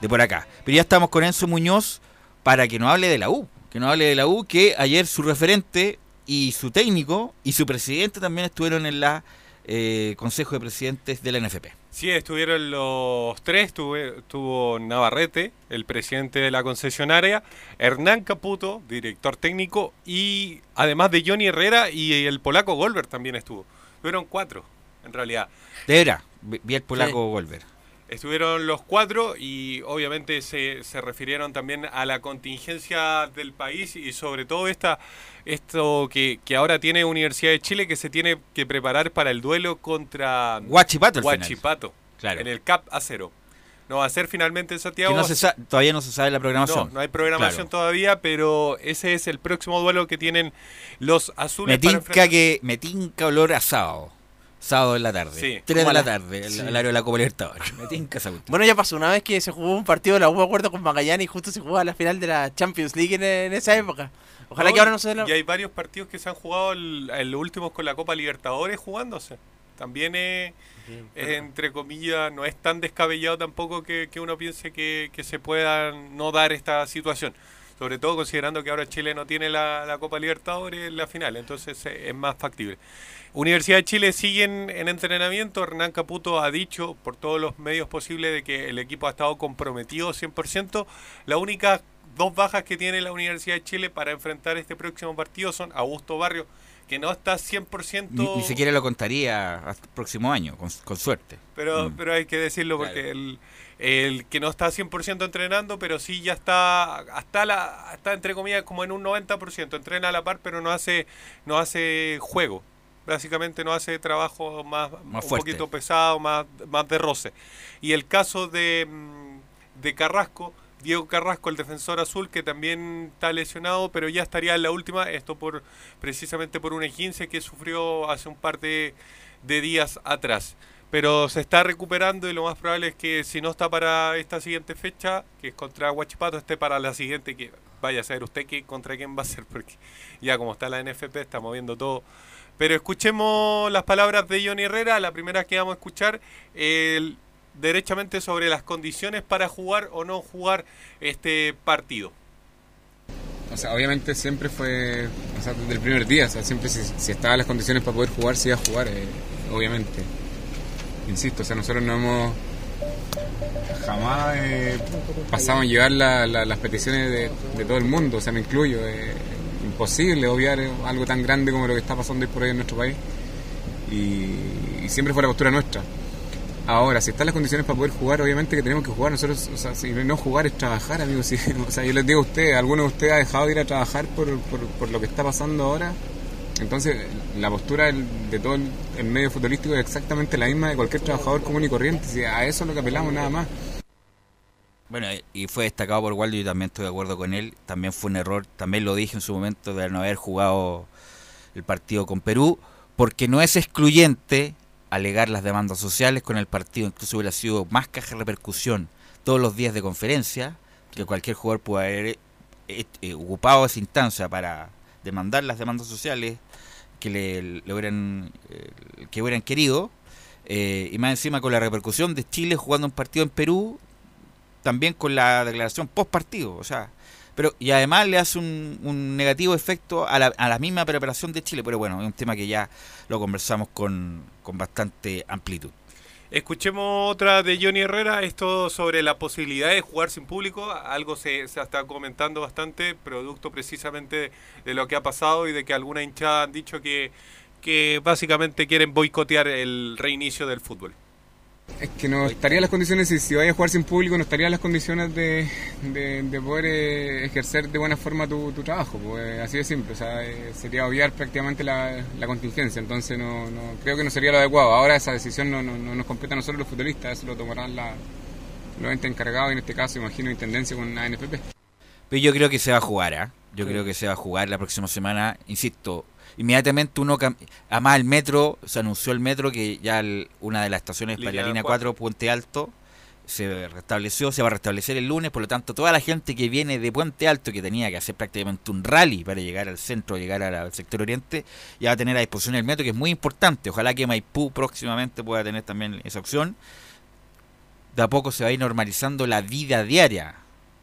de por acá. Pero ya estamos con Enzo Muñoz para que nos hable de la U, que nos hable de la U, que ayer su referente y su técnico y su presidente también estuvieron en la eh, Consejo de Presidentes de la NFP. Sí, estuvieron los tres, tuve- estuvo Navarrete, el presidente de la concesionaria, Hernán Caputo, director técnico, y además de Johnny Herrera y el polaco Goldberg también estuvo. Fueron cuatro, en realidad. De veras, vi al polaco Golver. Estuvieron los cuatro y obviamente se, se refirieron también a la contingencia del país y sobre todo esta, esto que, que ahora tiene Universidad de Chile que se tiene que preparar para el duelo contra final. Huachipato, Claro. en el CAP A0. No va a ser finalmente en Santiago. No se todavía no se sabe la programación. No, no hay programación Claro. todavía, pero ese es el próximo duelo que tienen los azules Me para tinca que me tinca olor a sábado. En la tarde. Sí. 3 de la tarde, el sí. horario de la Copa Libertadores. Me tinca esa cuestión. Bueno, ya pasó una vez que se jugó un partido de la U, me acuerdo, con Magallanes y justo se jugaba la final de la Champions League en, en esa época. Ojalá No, que ahora no se la... Y hay varios partidos que se han jugado, el, el últimos con la Copa Libertadores jugándose. También es, es, entre comillas, no es tan descabellado tampoco que, que uno piense que, que se pueda no dar esta situación. Sobre todo considerando que ahora Chile no tiene la, la Copa Libertadores en la final, entonces eh, es más factible. Universidad de Chile sigue en, en entrenamiento. Hernán Caputo ha dicho por todos los medios posibles de que el equipo ha estado comprometido 100%. La única dos bajas que tiene la Universidad de Chile para enfrentar este próximo partido son Augusto Barrio, que no está 100%... Ni, ni siquiera lo contaría hasta el próximo año, con, con suerte. Pero, Mm. pero hay que decirlo porque el, el que no está 100% entrenando, pero sí ya está, hasta la, está entre comillas como en un 90%, entrena a la par, pero no hace, no hace juego. Básicamente no hace trabajo más, Más un fuerte. poquito pesado, más, más de roce. Y el caso de, mm, de Carrasco, Diego Carrasco, el defensor azul, que también está lesionado, pero ya estaría en la última, esto por precisamente por un 15 que sufrió hace un par de, de días atrás. Pero se está recuperando y lo más probable es que si no está para esta siguiente fecha, que es contra Huachipato, esté para la siguiente, que vaya a saber usted que, contra quién va a ser, porque ya como está la NFP está moviendo todo. Pero escuchemos las palabras de Johnny Herrera, la primera que vamos a escuchar, el- derechamente sobre las condiciones para jugar o no jugar este partido. O sea, obviamente siempre fue, desde el primer día, o sea, siempre si, si estaban las condiciones para poder jugar, se iba a jugar, eh, obviamente. Insisto, o sea, nosotros no hemos jamás eh, pasado en llevar la- la- las peticiones de, de todo el mundo, o sea, me incluyo. eh, imposible obviar algo tan grande como lo que está pasando hoy por hoy en nuestro país. Y, y siempre fue la postura nuestra. Ahora, si están las condiciones para poder jugar, obviamente que tenemos que jugar. Nosotros, o sea, si no jugar es trabajar, amigos. Si- o sea, yo les digo a ustedes, ¿alguno de ustedes ha dejado de ir a trabajar por, por, por lo que está pasando ahora? Entonces, la postura del- de todo el, medio futbolístico es exactamente la misma de cualquier trabajador común y corriente. A eso es lo que apelamos nada más. Bueno, y fue destacado por Waldo y también estoy de acuerdo con él. También fue un error, también lo dije en su momento, de no haber jugado el partido con Perú, porque no es excluyente alegar las demandas sociales con el partido, incluso hubiera sido más caja de repercusión todos los días de conferencia, que cualquier jugador pueda haber eh, eh, ocupado esa instancia para demandar las demandas sociales que le, le hubieran eh, que hubieran querido eh, y más encima con la repercusión de Chile jugando un partido en Perú también con la declaración post partido o sea pero y además le hace un, un negativo efecto a la, a la misma preparación de Chile pero bueno es un tema que ya lo conversamos con, con bastante amplitud Escuchemos otra de Johnny Herrera, esto sobre la posibilidad de jugar sin público, algo se, se está comentando bastante, producto precisamente de lo que ha pasado y de que alguna hinchada han dicho que, que básicamente quieren boicotear el reinicio del fútbol. Es que no estaría en las condiciones, si, si vayas a jugar sin público, no estaría en las condiciones de, de, de poder eh, ejercer de buena forma tu, tu trabajo. Pues, así de simple, o sea, eh, sería obviar prácticamente la, la contingencia. Entonces, no, no creo que no sería lo adecuado. Ahora, esa decisión no, no, no nos compete a nosotros los futbolistas, eso lo tomarán la, los entes encargados, en este caso, imagino, Intendencia con la NFP. Pero yo creo que se va a jugar, ¿ah? Yo creo que se va a jugar la próxima semana. Insisto, inmediatamente uno... Además, el metro, se anunció el metro que ya el- una de las estaciones para la Línea línea 4, 4, Puente Alto, se restableció, se va a restablecer el lunes. Por lo tanto, toda la gente que viene de Puente Alto, que tenía que hacer prácticamente un rally para llegar al centro, llegar al sector oriente, ya va a tener a disposición el metro, que es muy importante. Ojalá que Maipú próximamente pueda tener también esa opción. De a poco se va a ir normalizando la vida diaria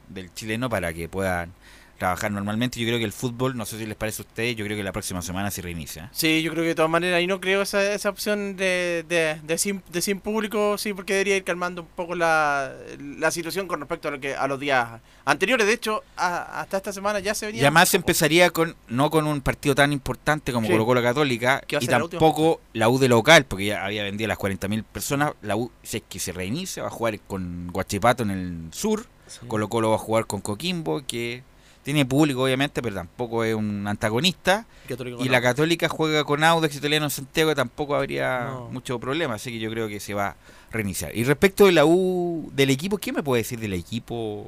del chileno para que puedan trabajar normalmente. Yo creo que el fútbol, no sé si les parece a ustedes, yo creo que la próxima semana se reinicia. Sí, yo creo que de todas maneras, y no creo esa, esa opción de, de, de, sin, de sin público, sí, porque debería ir calmando un poco la, la situación con respecto a lo que a los días anteriores. De hecho, a- hasta esta semana ya se venía. Y además empezaría con no con un partido tan importante como Sí. Colo Colo Católica a y tampoco la U de local, porque ya había vendido las 40.000 personas. La U, si es que se reinicia, va a jugar con Guachipato en el sur. Colo Colo va a jugar con Coquimbo, que tiene público obviamente, pero tampoco es un antagonista. Católico y la Audax. Católica juega con Audax Italiano en Santiago, tampoco habría No. mucho problema, así que yo creo que se va a reiniciar. Y respecto de la U, del equipo, ¿qué me puede decir del equipo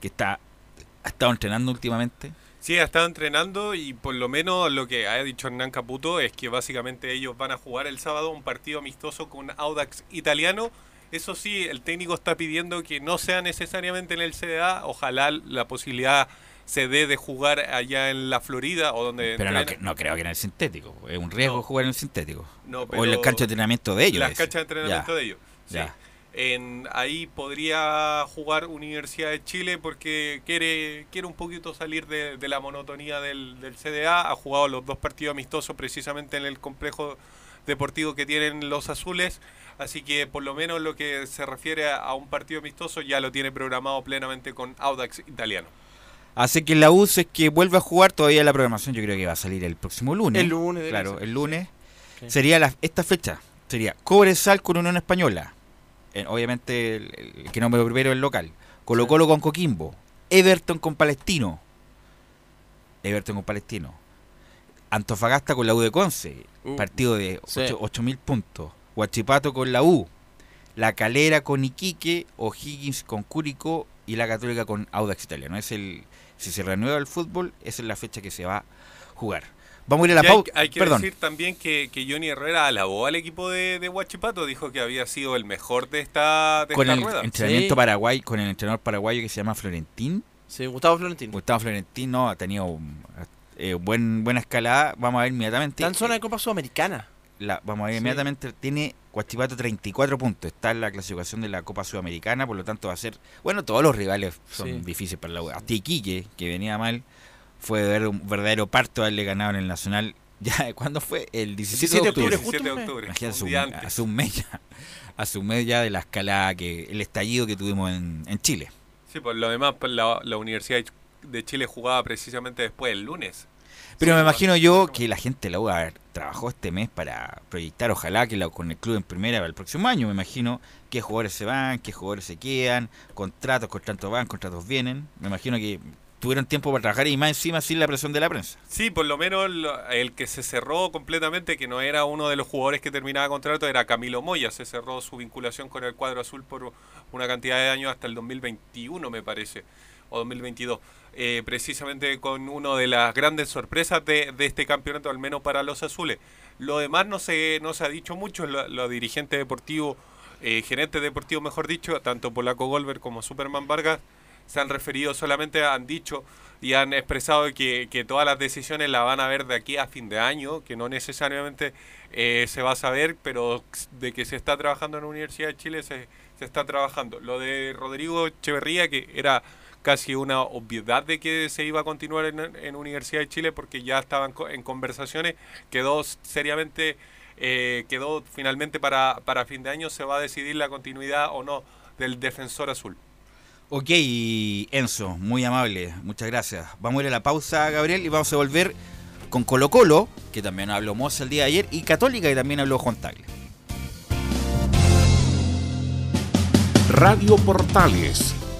que está ha estado entrenando últimamente? Sí, ha estado entrenando y por lo menos lo que ha dicho Hernán Caputo es que básicamente ellos van a jugar el sábado un partido amistoso con Audax italiano. Eso sí, el técnico está pidiendo que no sea necesariamente en el CDA, ojalá la posibilidad se dé de jugar allá en la Florida o donde Pero no, creo que en el sintético, es un riesgo No. jugar en el sintético. No, o en pero la cancha de entrenamiento de ellos. Las canchas de entrenamiento Ya, de ellos. sí. Ya. En, ahí podría jugar Universidad de Chile porque quiere, quiere un poquito salir de, de la monotonía del, del CDA. Ha jugado los dos partidos amistosos precisamente en el complejo deportivo que tienen los azules. Así que por lo menos lo que se refiere a, a un partido amistoso ya lo tiene programado plenamente con Audax italiano. Así que la U, si es que vuelve a jugar, todavía la programación yo creo que va a salir el próximo lunes. El lunes, Claro, el lunes. Sí. Sería la, esta fecha. Sería Cobresal con Unión Española. Eh, obviamente el, el que no me primero el local. Colo Colo con Coquimbo. Everton con Palestino. Everton con Palestino. Antofagasta con la U de Conce. Uh, partido de sí. 8.000 puntos. Huachipato con la U. La Calera con Iquique. O'Higgins con Curicó. Y la Católica con Audax Italiano. Es el, si se renueva el fútbol, esa es la fecha que se va a jugar. Vamos a ir a la hay, pausa. hay que Perdón. decir también que, que Johnny Herrera alabó al equipo de, de Huachipato, dijo que había sido el mejor de esta, de con esta el rueda. entrenamiento Sí. paraguay, con el entrenador paraguayo que se llama Florentín. Sí, Gustavo Florentino. Gustavo Florentino ha tenido eh, buen, buena escalada. Vamos a ver inmediatamente. Está en zona de Copa Sudamericana. La- vamos a ver Sí. inmediatamente. Tiene Guachipato 34 puntos. Está en la clasificación de la Copa Sudamericana. Por lo tanto, va a ser. Bueno, todos los rivales son Sí. difíciles para la U. Hasta Iquique, que venía mal, fue ver un verdadero parto haberle ganado en el Nacional. Ya, ¿Cuándo fue? El 17 de 17 de octubre. octubre, justo 17 de un mes. octubre. Imagínate, hace un mes ya, hace un mes ya de la escalada, que el estallido que tuvimos en, en Chile. Sí, por lo demás, pues, la, la Universidad de Chile jugaba precisamente después el lunes. Pero me no, imagino yo que la gente de la U a ver, trabajó este mes para proyectar, ojalá que la, con el club en primera para el próximo año. Me imagino qué jugadores se van, qué jugadores se quedan, contratos, contratos van, contratos vienen. Me imagino que tuvieron tiempo para trabajar y más encima sin la presión de la prensa. Sí, por lo menos lo- el que se cerró completamente, que no era uno de los jugadores que terminaba contrato, era Camilo Moya. Se cerró su vinculación con el cuadro azul por una cantidad de años hasta el 2021, me parece. O 2022. Eh, precisamente con una de las grandes sorpresas de, este campeonato, al menos para los azules. Lo demás no se, no se ha dicho mucho, lo- los dirigentes deportivos, eh, gerentes deportivos, mejor dicho, tanto Polaco Golver como Superman Vargas, se han referido solamente, han dicho y han expresado que, que todas las decisiones las van a ver de aquí a fin de año, que no necesariamente eh, se va a saber, pero de que se está trabajando en la Universidad de Chile se, se está trabajando. Lo de Rodrigo Echeverría, que era casi una obviedad de que se iba a continuar en, en Universidad de Chile porque ya estaban en conversaciones, quedó seriamente, eh, quedó finalmente para, para fin de año, se va a decidir la continuidad o no del defensor azul. Ok, Enzo, muy amable, muchas gracias. Vamos a ir a la pausa, Gabriel, y vamos a volver con Colo Colo, que también habló Moza el día de ayer, y Católica, que también habló Juan Tagle. Radio Portales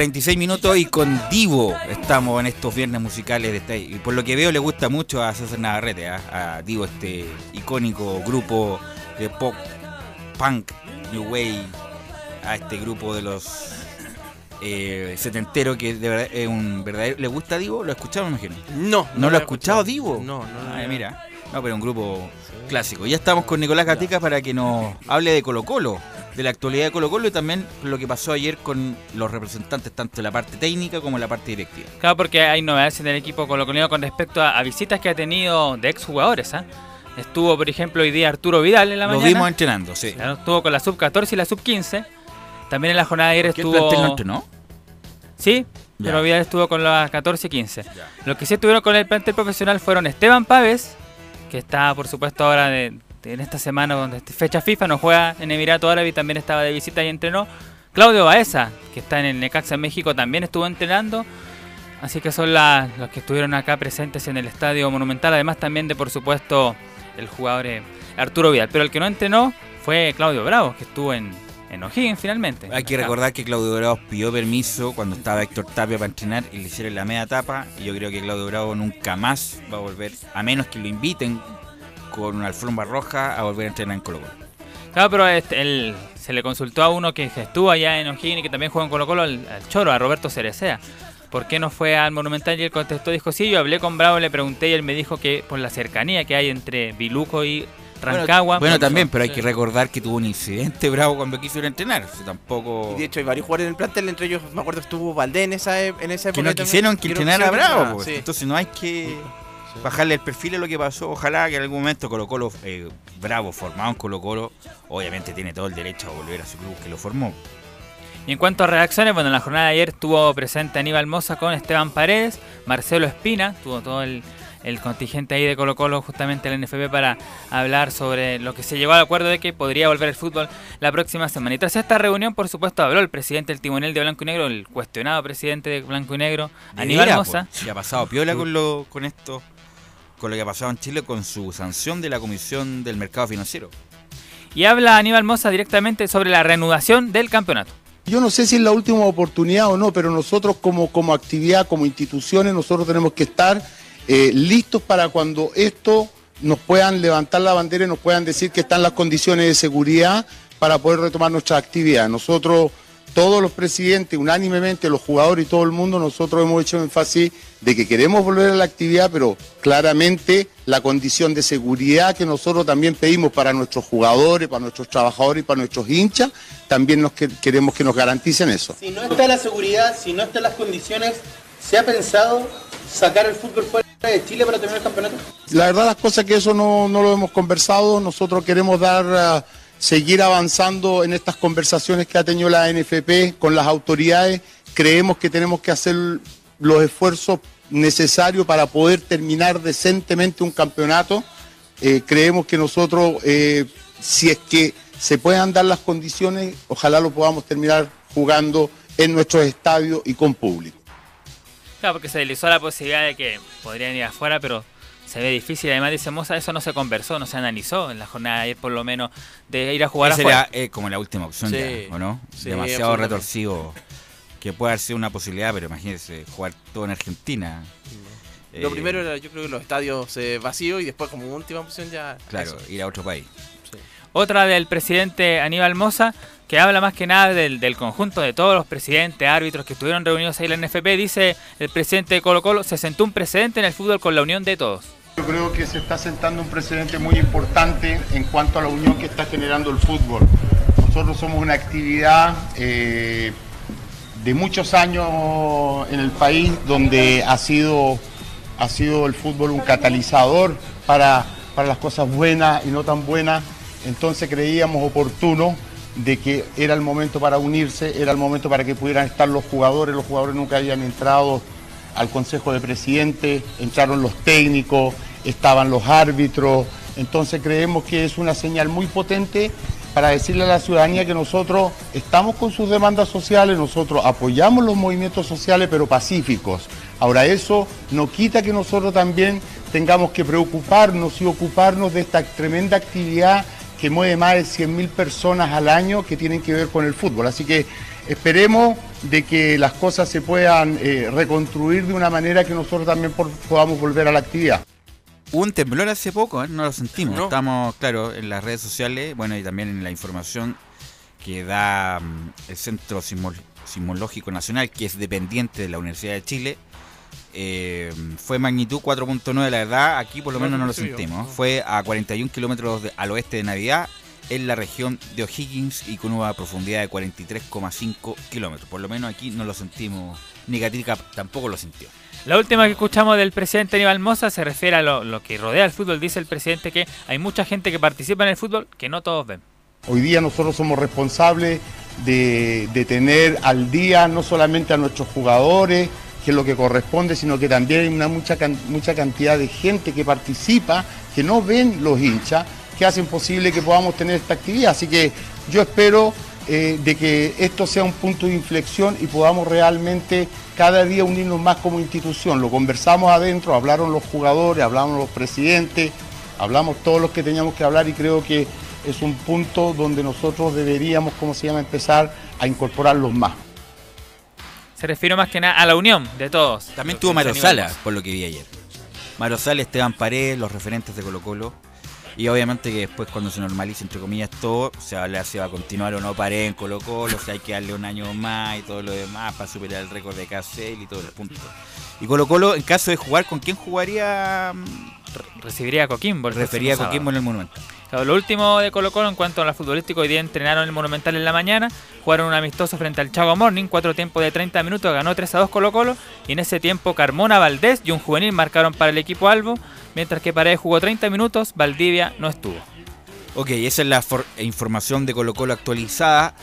46 minutos y con Divo estamos en estos viernes musicales de este, y por lo que veo le gusta mucho a César Navarrete, ¿ah? a Divo, este icónico grupo de pop, punk, new wave, a este grupo de los eh, setenteros que de verdad es un verdadero... ¿Le gusta Divo? ¿Lo ha escuchado, me imagino? No, ¿No, no lo ha he escuchado escuchado. Divo? No, no, Ay, no. mira. No, pero un grupo clásico. Ya estamos con Nicolás Gatica para que nos hable de Colo Colo, de la actualidad de Colo Colo y también lo que pasó ayer con los representantes tanto de la parte técnica como de la parte directiva. Claro, porque hay novedades en el equipo colocolino con respecto a, a visitas que ha tenido de exjugadores. ¿ah? Estuvo, por ejemplo, hoy día Arturo Vidal en la Lo mañana. vimos entrenando, sí. Claro, estuvo con la sub-14 y la sub-15. También en la jornada de ayer ¿Qué el estuvo... plantel no entrenó? Sí, Ya. pero Vidal estuvo con las 14 y 15. Los que sí estuvieron con el plantel profesional fueron Esteban Paves, que está, por supuesto, ahora de- en esta semana, donde es fecha FIFA, no juega en Emirato Árabe y también estaba de visita y entrenó. Claudio Baeza, que está en el Necaxa en México, también estuvo entrenando. Así que son la- los que estuvieron acá presentes en el Estadio Monumental. Además también de, por supuesto, el jugador eh, Arturo Vidal. Pero el que no entrenó fue Claudio Bravo, que estuvo en, en O'Higgins finalmente. Hay que recordar que Claudio Bravo pidió permiso cuando estaba Héctor Tapia para entrenar y le hicieron la media tapa. Y yo creo que Claudio Bravo nunca más va a volver, a menos que lo inviten con una alfombra roja, a volver a entrenar en Colo Colo. Claro, pero este, él, se le consultó a uno que estuvo allá en O'Higgins y que también jugó en Colo Colo, al, al Choro, a Roberto Cerecea. ¿Por qué no fue al Monumental? Y él contestó, dijo, sí, yo hablé con Bravo, le pregunté y él me dijo que por la cercanía que hay entre Biluco y Rancagua. Bueno, también, pero hay que recordar que tuvo un incidente bravo cuando quiso ir a entrenar. O sea, tampoco. Y de hecho hay varios jugadores en el plantel, entre ellos me acuerdo que estuvo Valdés en esa, e- en esa época. que no quisieron que entrenara Bravo. pues. sí. Entonces no hay que bajarle el perfil a lo que pasó. Ojalá que en algún momento Colo Colo, eh, Bravo, formado en Colo Colo, obviamente tiene todo el derecho a volver a su club que lo formó. Y en cuanto a reacciones, bueno, en la jornada de ayer estuvo presente Aníbal Moza con Esteban Paredes, Marcelo Espina, tuvo todo el, el contingente ahí de Colo Colo justamente el NFP para hablar sobre lo que se llegó al acuerdo de que podría volver el fútbol la próxima semana. Y tras esta reunión, por supuesto, habló el presidente del timonel de Blanco y Negro, el cuestionado presidente de Blanco y Negro, Aníbal Moza. pues, si ha pasado piola con, lo, con esto, con lo que ha pasado en Chile con su sanción de la Comisión del Mercado Financiero. Y habla Aníbal Moza directamente sobre la reanudación del campeonato. Yo no sé si es la última oportunidad o no, pero nosotros como, como actividad, como instituciones, nosotros tenemos que estar eh, listos para cuando esto nos puedan levantar la bandera y nos puedan decir que están las condiciones de seguridad para poder retomar nuestra actividad. Nosotros, todos los presidentes, unánimemente, los jugadores y todo el mundo, nosotros hemos hecho énfasis de que queremos volver a la actividad, pero claramente la condición de seguridad que nosotros también pedimos para nuestros jugadores, para nuestros trabajadores y para nuestros hinchas, también nos que- queremos que nos garanticen eso. Si no está la seguridad, si no están las condiciones, ¿se ha pensado sacar el fútbol fuera de Chile para terminar el campeonato? La verdad las cosas que eso no, no lo hemos conversado, nosotros queremos dar, ah, seguir avanzando en estas conversaciones que ha tenido la NFP con las autoridades, creemos que tenemos que hacer los esfuerzos necesarios para poder terminar decentemente un campeonato, Eh, creemos que nosotros, eh, si es que se puedan dar las condiciones, ojalá lo podamos terminar jugando en nuestros estadios y con público. Claro, porque se deslizó la posibilidad de que podrían ir afuera, pero se ve difícil. Además, dice Moza, eso no se conversó, no se analizó en la jornada de ayer, por lo menos, de ir a jugar Esa afuera. era eh, como la última opción, Sí. ya, ¿o no? Sí, Demasiado retorcido. Que puede haber sido una posibilidad, pero imagínense, jugar todo en Argentina. Lo Eh, primero era, yo creo que los estadios eh, vacíos y después como última opción ya... Claro, eso. ir a otro país. Otra del presidente Aníbal Moza, que habla más que nada del, del conjunto de todos los presidentes, árbitros que estuvieron reunidos ahí en la NFP. Dice el presidente de Colo Colo, se sentó un precedente en el fútbol con la unión de todos. Yo creo que se está sentando un precedente muy importante en cuanto a la unión que está generando el fútbol. Nosotros somos una actividad eh, de muchos años en el país donde ha sido, ha sido el fútbol un catalizador para, para las cosas buenas y no tan buenas. Entonces creíamos oportuno de que era el momento para unirse, era el momento para que pudieran estar los jugadores. Los jugadores nunca habían entrado al Consejo de Presidentes, entraron los técnicos, estaban los árbitros. Entonces creemos que es una señal muy potente para decirle a la ciudadanía que nosotros estamos con sus demandas sociales, nosotros apoyamos los movimientos sociales pero pacíficos. Ahora eso no quita que nosotros también tengamos que preocuparnos y ocuparnos de esta tremenda actividad que mueve más de 100.000 personas al año que tienen que ver con el fútbol. Así que esperemos de que las cosas se puedan eh, reconstruir de una manera que nosotros también podamos volver a la actividad. Hubo un temblor hace poco, ¿eh? no lo sentimos. No. Estamos, claro, en las redes sociales, bueno, y también en la información que da mm, el Centro Sismo- Sismológico Nacional, que es dependiente de la Universidad de Chile. Eh, fue magnitud 4.9, la verdad, aquí por lo No, menos no lo yo. sentimos. Fue a 41 kilómetros al oeste de Navidad, en la región de O'Higgins y con una profundidad de 43,5 kilómetros. Por lo menos aquí no lo sentimos, ni Gatica tampoco lo sintió. La última que escuchamos del presidente Aníbal Moza se refiere a lo, lo que rodea el fútbol. Dice el presidente que hay mucha gente que participa en el fútbol que no todos ven. Hoy día nosotros somos responsables de, de tener al día no solamente a nuestros jugadores, que es lo que corresponde, sino que también hay una mucha, mucha cantidad de gente que participa, que no ven los hinchas, que hacen posible que podamos tener esta actividad. Así que yo espero eh, de que esto sea un punto de inflexión y podamos realmente cada día unirnos más como institución. Lo conversamos adentro, hablaron los jugadores, hablaron los presidentes, hablamos todos los que teníamos que hablar y creo que es un punto donde nosotros deberíamos, ¿cómo se llama?, empezar a incorporarlos más. Se refiere más que nada a la unión de todos. También tuvo 15 Mario Sala, por lo que vi ayer. Mario Sala, Esteban Paredes, los referentes de Colo Colo. Y obviamente que después cuando se normalice, entre comillas, todo, se va a hablar si va a continuar o no Paredes en Colo Colo, si hay que darle un año más y todo lo demás para superar el récord de Casel y todo el punto. Y Colo Colo, en caso de jugar, ¿con quién jugaría? Recibiría a Coquimbo. el Refería a Coquimbo en el Monumental. Claro, lo último de Colo Colo en cuanto a la futbolística, hoy día entrenaron en el Monumental en la mañana, jugaron un amistoso frente al Chago Morning, cuatro tiempos de 30 minutos, ganó 3 a 2 Colo Colo, y en ese tiempo Carmona, Valdés y un juvenil marcaron para el equipo Albo, mientras que Paredes jugó 30 minutos, Valdivia no estuvo. Ok, esa es la for- información de Colo Colo actualizada.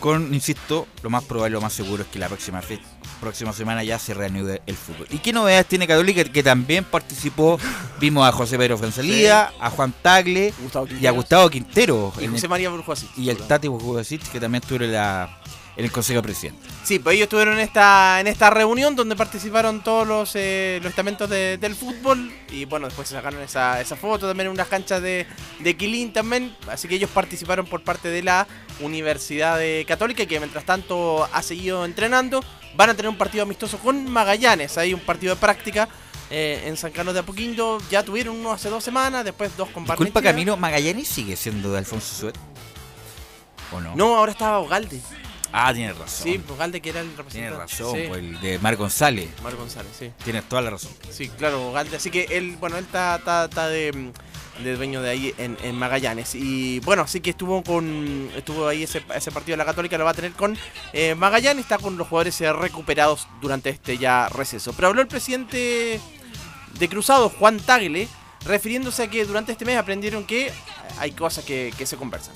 Con, insisto, lo más probable, lo más seguro es que la próxima fe- próxima semana ya se reanude el fútbol. ¿Y qué novedades tiene Católica? Que también participó, vimos a José Pedro Francelía, a Juan Tagle y a Gustavo Quintero. Y José el- María Burjuasic. Y el Tati Burjuasic, que también estuvo en, la, en el Consejo de Presidente. Sí, pues ellos estuvieron en esta, en esta reunión donde participaron todos los, eh, los estamentos de- del fútbol. Y bueno, después se sacaron esa, esa foto también en unas canchas de, de Quilín también. Así que ellos participaron por parte de la Universidad de Católica, que mientras tanto ha seguido entrenando. Van a tener un partido amistoso con Magallanes. Hay un partido de práctica eh, en San Carlos de Apoquindo. Ya tuvieron uno hace dos semanas, después dos con Disculpa. Camilo, ¿Magallanes sigue siendo de Alfonso Suet? ¿O no? No, ahora estaba Ogalde. Ah, tienes razón. Sí, Ogalde que era el representante. Tienes razón, Sí. pues, el de Mar González. Mar González, sí. Tienes toda la razón. Sí, claro, Galde. Así que él, bueno, él está, está, está de, de dueño de ahí en, en Magallanes. Y bueno, así que estuvo con estuvo ahí ese, partido de la Católica, lo va a tener con eh, Magallanes. Está con los jugadores eh, recuperados durante este ya receso. Pero habló el presidente de Cruzado, Juan Tagle, refiriéndose a que durante este mes aprendieron que hay cosas que, que se conversan.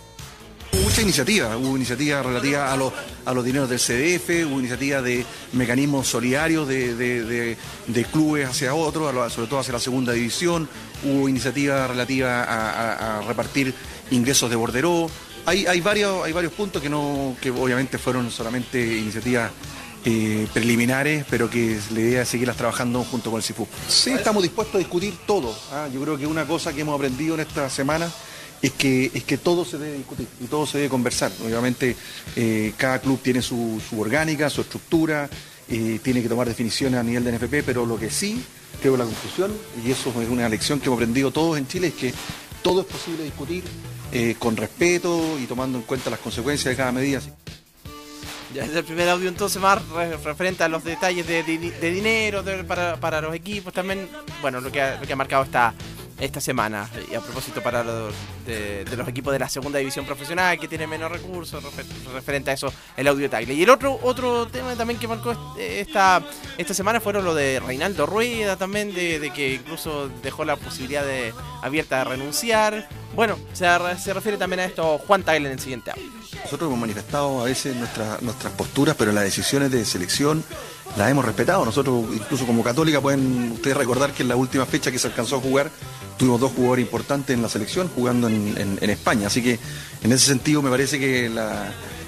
Mucha iniciativa, hubo iniciativa relativa a los, a los dineros del CDF, hubo iniciativa de mecanismos solidarios de, de- de- clubes hacia otros, lo- sobre todo hacia la segunda división, hubo iniciativa relativa a, repartir ingresos de borderó. Hay, hay, varios, hay varios puntos que, no, que obviamente fueron solamente iniciativas eh, preliminares, pero que la idea es seguirlas trabajando junto con el CIFU. Sí, estamos dispuestos a discutir todo. ¿ah? Yo creo que una cosa que hemos aprendido en esta semana es que, es que todo se debe discutir y todo se debe conversar. Obviamente eh, cada club tiene su, su orgánica, su estructura, eh, tiene que tomar definiciones a nivel de NFP, pero lo que sí, creo la conclusión, y eso es una lección que hemos aprendido todos en Chile, es que todo es posible discutir eh, con respeto y tomando en cuenta las consecuencias de cada medida. Ya es el primer audio entonces más re- referente a los detalles de, di- de dinero para, para los equipos también. Bueno, lo que ha, lo que ha marcado esta, esta semana. Y a propósito para los, de, los equipos de la segunda división profesional que tienen menos recursos, refer- referente a eso el audio Tagle. Y el otro, otro tema también que marcó esta, esta semana fueron lo de Reinaldo Rueda también, de, que incluso dejó la posibilidad de, abierta de renunciar. Bueno, se, se refiere también a esto Juan Tagle en el siguiente audio. Nosotros hemos manifestado a veces nuestra- nuestras posturas, pero las decisiones de selección las hemos respetado. Nosotros, incluso como católica, pueden ustedes recordar que en la última fecha que se alcanzó a jugar, tuvimos dos jugadores importantes en la selección jugando en, España. Así que en ese sentido me parece que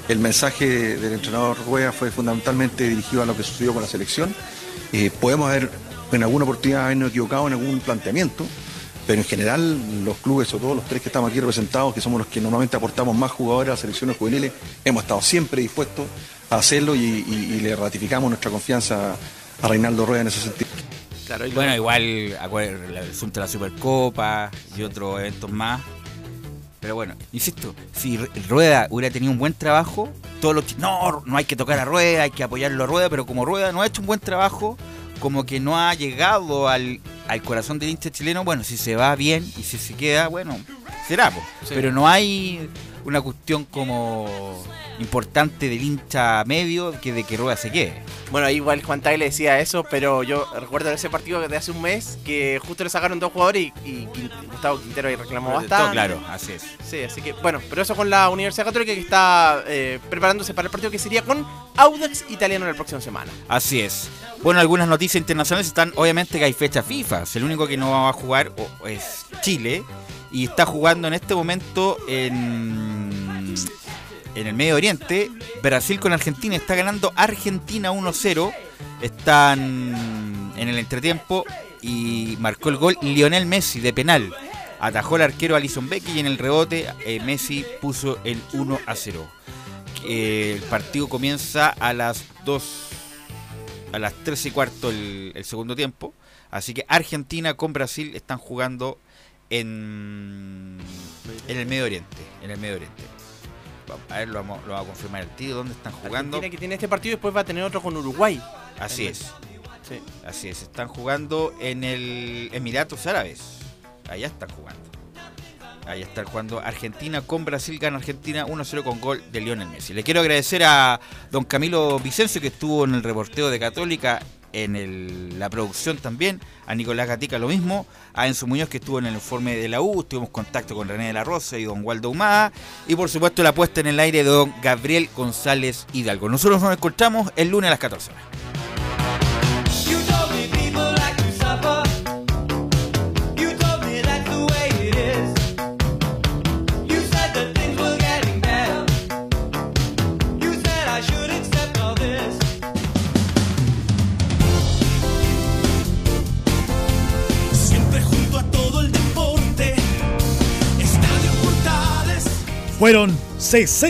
el mensaje del entrenador Rueda fue fundamentalmente dirigido a lo que sucedió con la selección. Eh, podemos haber en alguna oportunidad habernos equivocado en algún planteamiento, pero en general los clubes, sobre todo los tres que estamos aquí representados, que somos los que normalmente aportamos más jugadores a las selecciones juveniles, hemos estado siempre dispuestos a hacerlo y, y- y le ratificamos nuestra confianza a Reinaldo Rueda en ese sentido. bueno, igual el asunto de la Supercopa y otros eventos más. Pero bueno, insisto, si Ru- Rueda hubiera tenido un buen trabajo, todos los no, no hay que tocar a Rueda, hay que apoyarlo a Rueda, pero como Rueda no ha hecho un buen trabajo, como que no ha llegado al, al corazón del hincha chileno, bueno, si se va bien y si se queda, bueno, será. Sí. pero no hay una cuestión como importante del hincha medio que de que Rueda se quede. Bueno, igual Juan Tagle decía eso, pero yo recuerdo ese partido de hace un mes que justo le sacaron dos jugadores y, Gustavo Quintero ahí reclamó Todo bastante. claro, así es. Sí, así que bueno, pero eso con la Universidad Católica que está eh, preparándose para el partido que sería con Audax Italiano la próxima semana. Así es. Bueno, algunas noticias internacionales están, obviamente que hay fecha FIFA. El único que no va a jugar es Chile y está jugando en este momento en en el Medio Oriente, Brasil con Argentina está ganando Argentina 1-0. Están en el entretiempo y marcó el gol Lionel Messi de penal. Atajó el arquero Alison Becky y en el rebote eh, Messi puso el 1 0. Eh, el partido comienza a las 2 a las 3 y cuarto el segundo tiempo. Así que Argentina con Brasil están jugando en, en el Medio Oriente. En el Medio Oriente. A ver, lo vamos, lo vamos a confirmar el tío. ¿Dónde están jugando? Argentina que tiene este partido y después va a tener otro con Uruguay. Así es. Sí. Así es. Están jugando en el Emiratos Árabes. Allá están jugando. Allá están jugando Argentina con Brasil. Gana Argentina 1-0 con gol de Lionel Messi. Le quiero agradecer a don Camilo Vicencio que estuvo en el reporteo de Católica. En la producción también, a Nicolás Gatica lo mismo, a Enzo Muñoz que estuvo en el informe de la U, tuvimos contacto con René de la Rosa y don Waldo Humada, y por supuesto la puesta en el aire de don Gabriel González Hidalgo. Nosotros nos encontramos el lunes a las 14 horas. Fueron 60